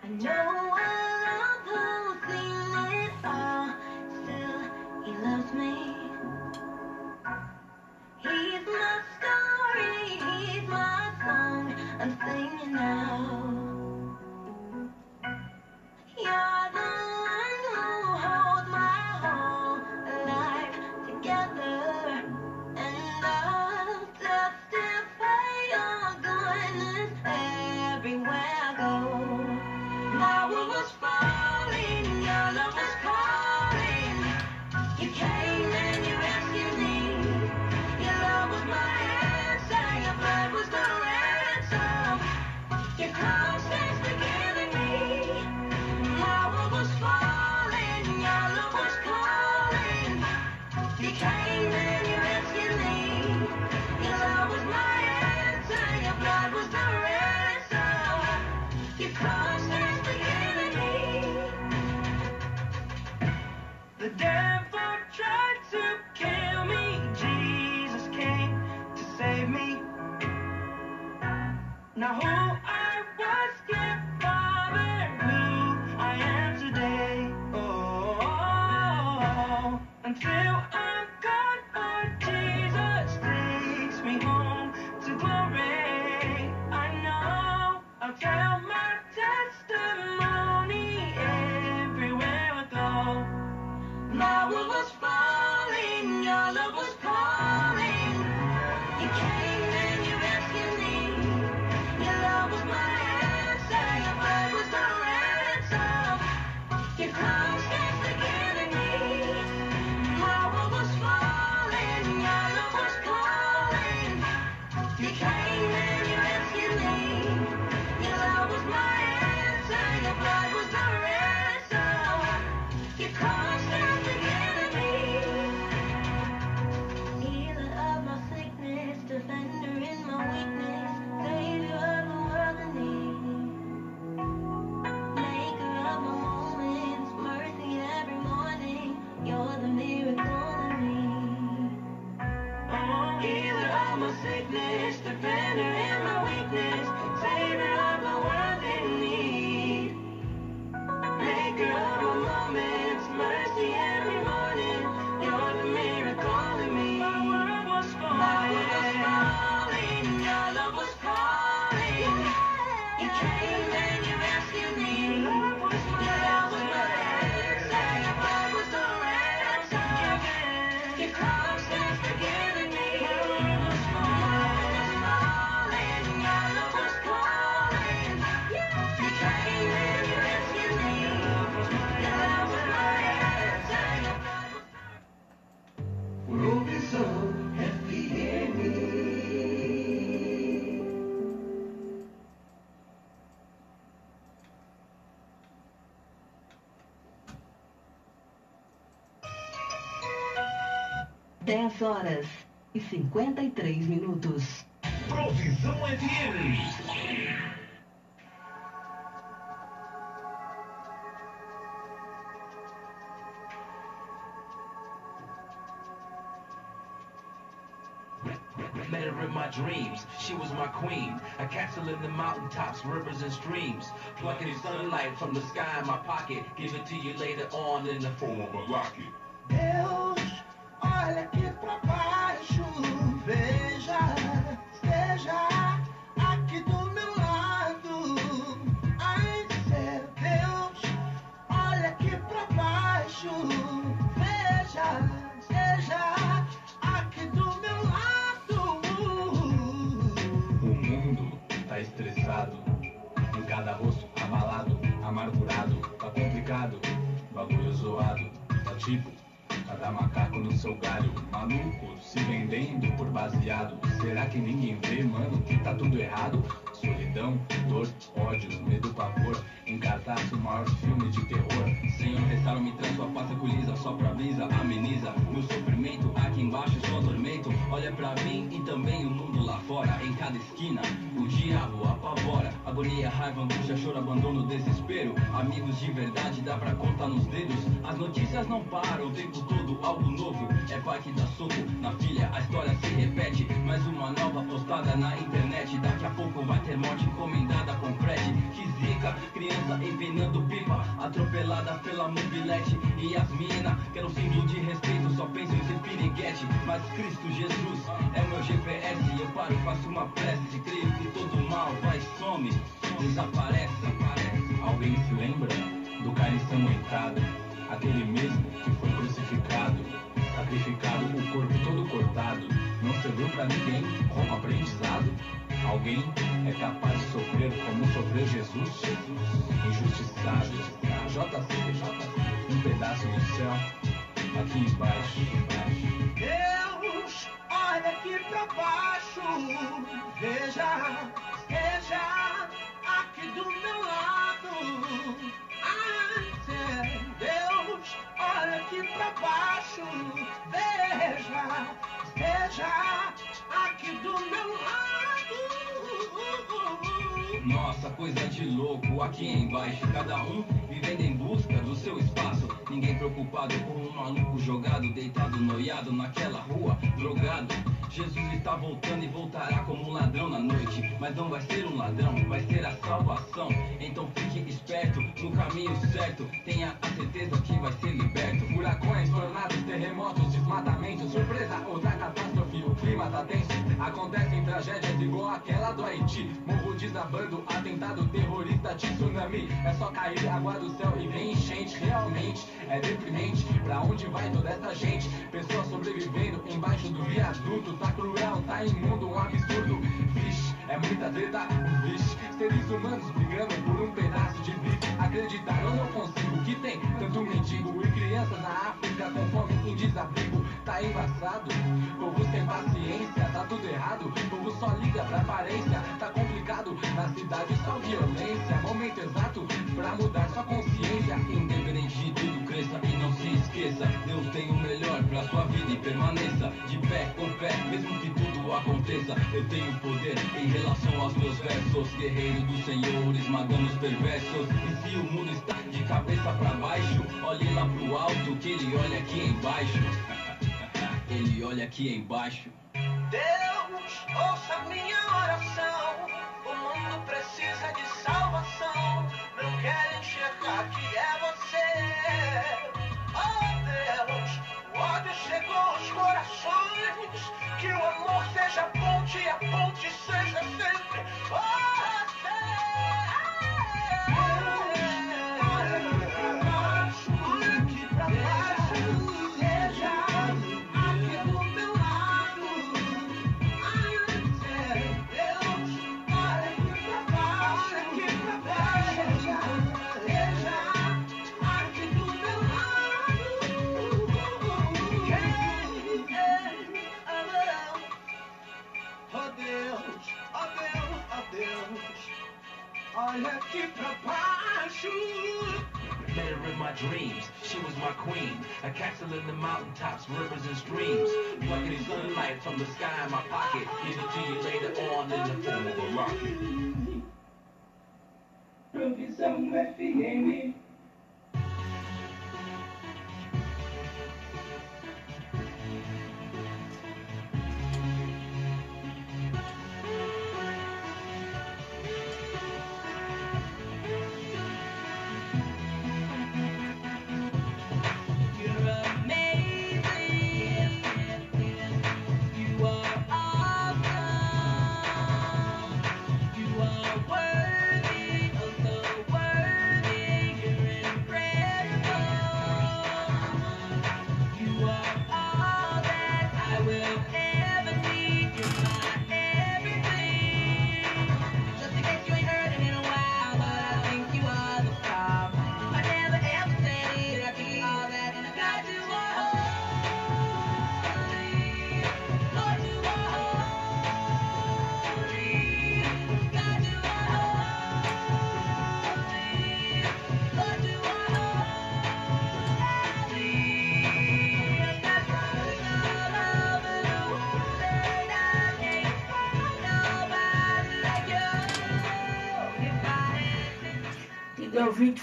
I know still he loves me. He's my story, he's my song, I'm singing now. You're the The devil tried to kill me. Jesus came to save me. Now who 10 horas e 53 minutos. Provisão FM. Met her in my dreams. She was my queen. A castle in the mountaintops, rivers and streams. Plucking sunlight from the sky in my pocket. Give it to you later on in the form of a locket. Deus, olha aqui pra baixo, veja, esteja aqui do meu lado. Ai, ser Deus, olha aqui pra baixo, veja, esteja aqui do meu lado. O mundo tá estressado, em cada rosto abalado, amargurado, tá complicado, bagulho zoado, tá tipo, cada macaco no seu galho, maluco, se vendendo por baseado. Será que ninguém vê, mano, que tá tudo errado? Solidão, dor, ódio, medo, pavor, em cartaz o maior filme de terror. Senhor, restaura, me traz sua paz equaliza, sopra a brisa, ameniza meu sofrimento. Aqui embaixo só tormento. Olha pra mim e também o mundo lá fora. Em cada esquina, o diabo apavora. Agonia, raiva, angústia, choro, abandono, desespero. Amigos de verdade dá pra contar nos dedos. As notícias não param o tempo todo, algo novo. É pai que dá soco na filha, a história se repete. Mais uma nova postada na internet. Daqui a pouco vai ter morte encomendada com frete. Que zica, criança empenando pipa, atropelada pela mobilete. E as mina, que era um símbolo de respeito, só penso em ser piriguete. Mas Cristo Jesus é meu GPS. Eu paro, faço uma prece. Creio que todo mal vai, some, desaparece. desaparece. Alguém se lembra do cara ensanguentado, aquele mesmo que foi crucificado, sacrificado, o corpo todo cortado, não serviu pra ninguém como aprendizado? Alguém é capaz de sofrer como sofreu Jesus? Injustiçado, JC, um pedaço do céu, aqui embaixo. Deus, olha aqui pra baixo, veja, esteja aqui do meu lado. Deus, olha aqui pra baixo, veja, esteja aqui do meu lado. Nossa, coisa de louco, aqui embaixo, cada um vivendo em busca do seu espaço. Ninguém preocupado com um maluco jogado, deitado, noiado naquela rua, drogado. Jesus está voltando e voltará como um ladrão na noite. Mas não vai ser um ladrão, vai ser a salvação. Então fique esperto, no caminho certo. Tenha a certeza que vai ser liberto. Furacões, tornados, terremotos, desmatamentos, surpresa, outra catástrofe, o clima tá tenso. Acontecem tragédias igual aquela do Haiti. Morro desabando, atentado terrorista, tsunami. É só cair água do céu e vem enchente. Realmente é deprimente. Pra onde vai toda essa gente? Pessoas sobrevivendo embaixo do viaduto. Tá cruel, tá imundo, um absurdo. Vixe, é muita treta, vixe. Seres humanos brigando por um pedaço de bife. Acreditar eu não consigo que tem tanto mendigo e crianças na África com fome em desabrigo. Tá embaçado, povo sem paciência, tá tudo errado. Povo só liga pra aparência, tá complicado. Na cidade só violência, momento exato pra mudar sua consciência. Esqueça. Deus tem o melhor pra sua vida e permaneça de pé com fé, mesmo que tudo aconteça. Eu tenho poder em relação aos meus versos. Guerreiro do Senhor, esmagando os perversos. E se o mundo está de cabeça pra baixo, olhe lá pro alto, que ele olha aqui embaixo. Ele olha aqui embaixo. Deus, ouça minha oração. O mundo precisa de salvação. Não quer enxergar que é você. Oh Deus, o chegou corações. Que o amor seja ponte e a ponte seja sempre você. And streams. Plucking sunlight from the sky in my pocket. Give it to you later on in the form of a rocket. Provisão FM. You're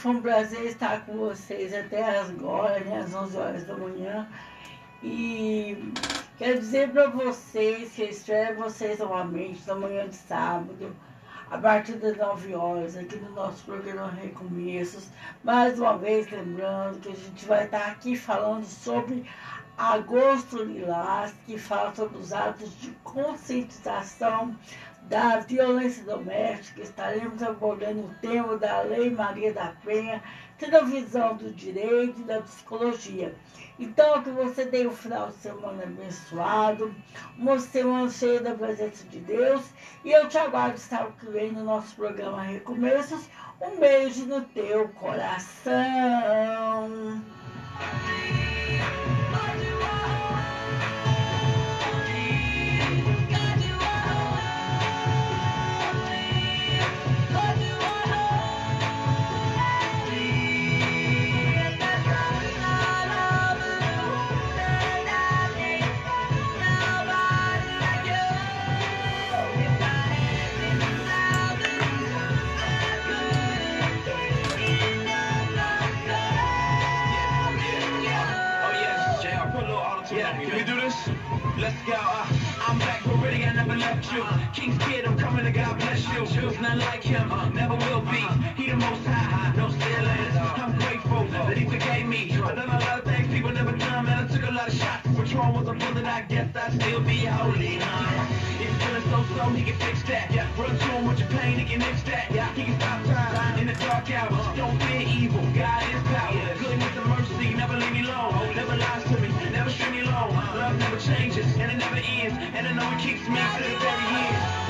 foi um prazer estar com vocês até agora, né, às 11 horas da manhã. E quero dizer para vocês que eu espero vocês novamente na manhã de sábado, a partir das 9 horas, aqui no nosso programa Recomeços. Mais uma vez, lembrando que a gente vai estar aqui falando sobre Agosto Lilás, que fala sobre os atos de conscientização da violência doméstica. Estaremos abordando o tema da Lei Maria da Penha, tendo a visão do direito e da psicologia. Então, que você tenha um final de semana abençoado, uma semana cheia da presença de Deus. E eu te aguardo estar que vem no nosso programa Recomeços. Um beijo no teu coração. I never left you. King's kid, I'm coming to God bless you. There's none like him, never will be. He the most high, no ceilings. I'm grateful that he forgave me. I done a lot of things people never done, man. I took a lot of shots. Which one was a bullet? I guess I'd still be holy. You're feeling so slow, he can fix that. Yeah, run to him with your pain, he can fix that. Yeah, he can stop time in the dark hours. Don't fear evil, God is power. Goodness and mercy, never leave me alone. Never ends. And I know it keeps me to the very end.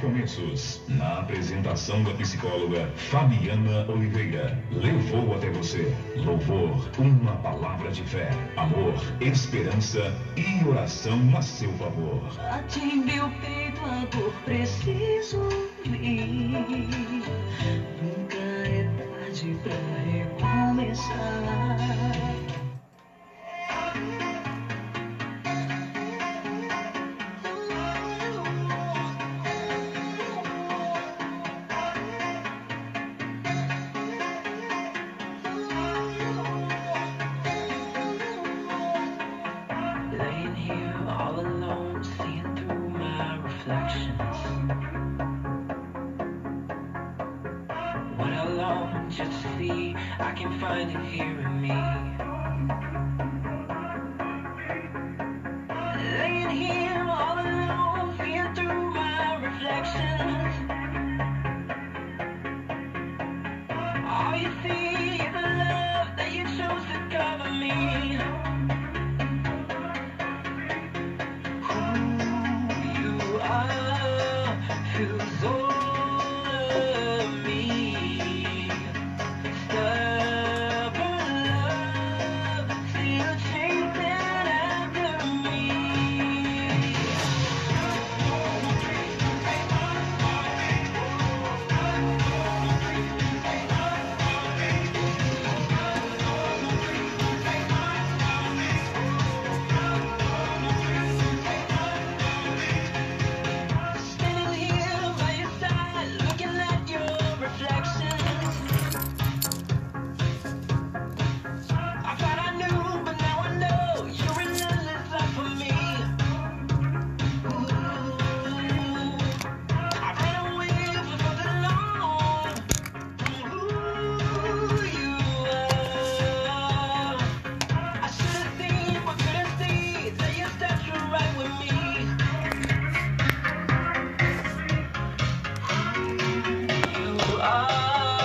Recomeços, na apresentação da psicóloga Fabiana Oliveira, levou até você louvor, uma palavra de fé, amor, esperança e oração a seu favor. Bate em meu peito a dor, preciso ir. Nunca é tarde pra recomeçar.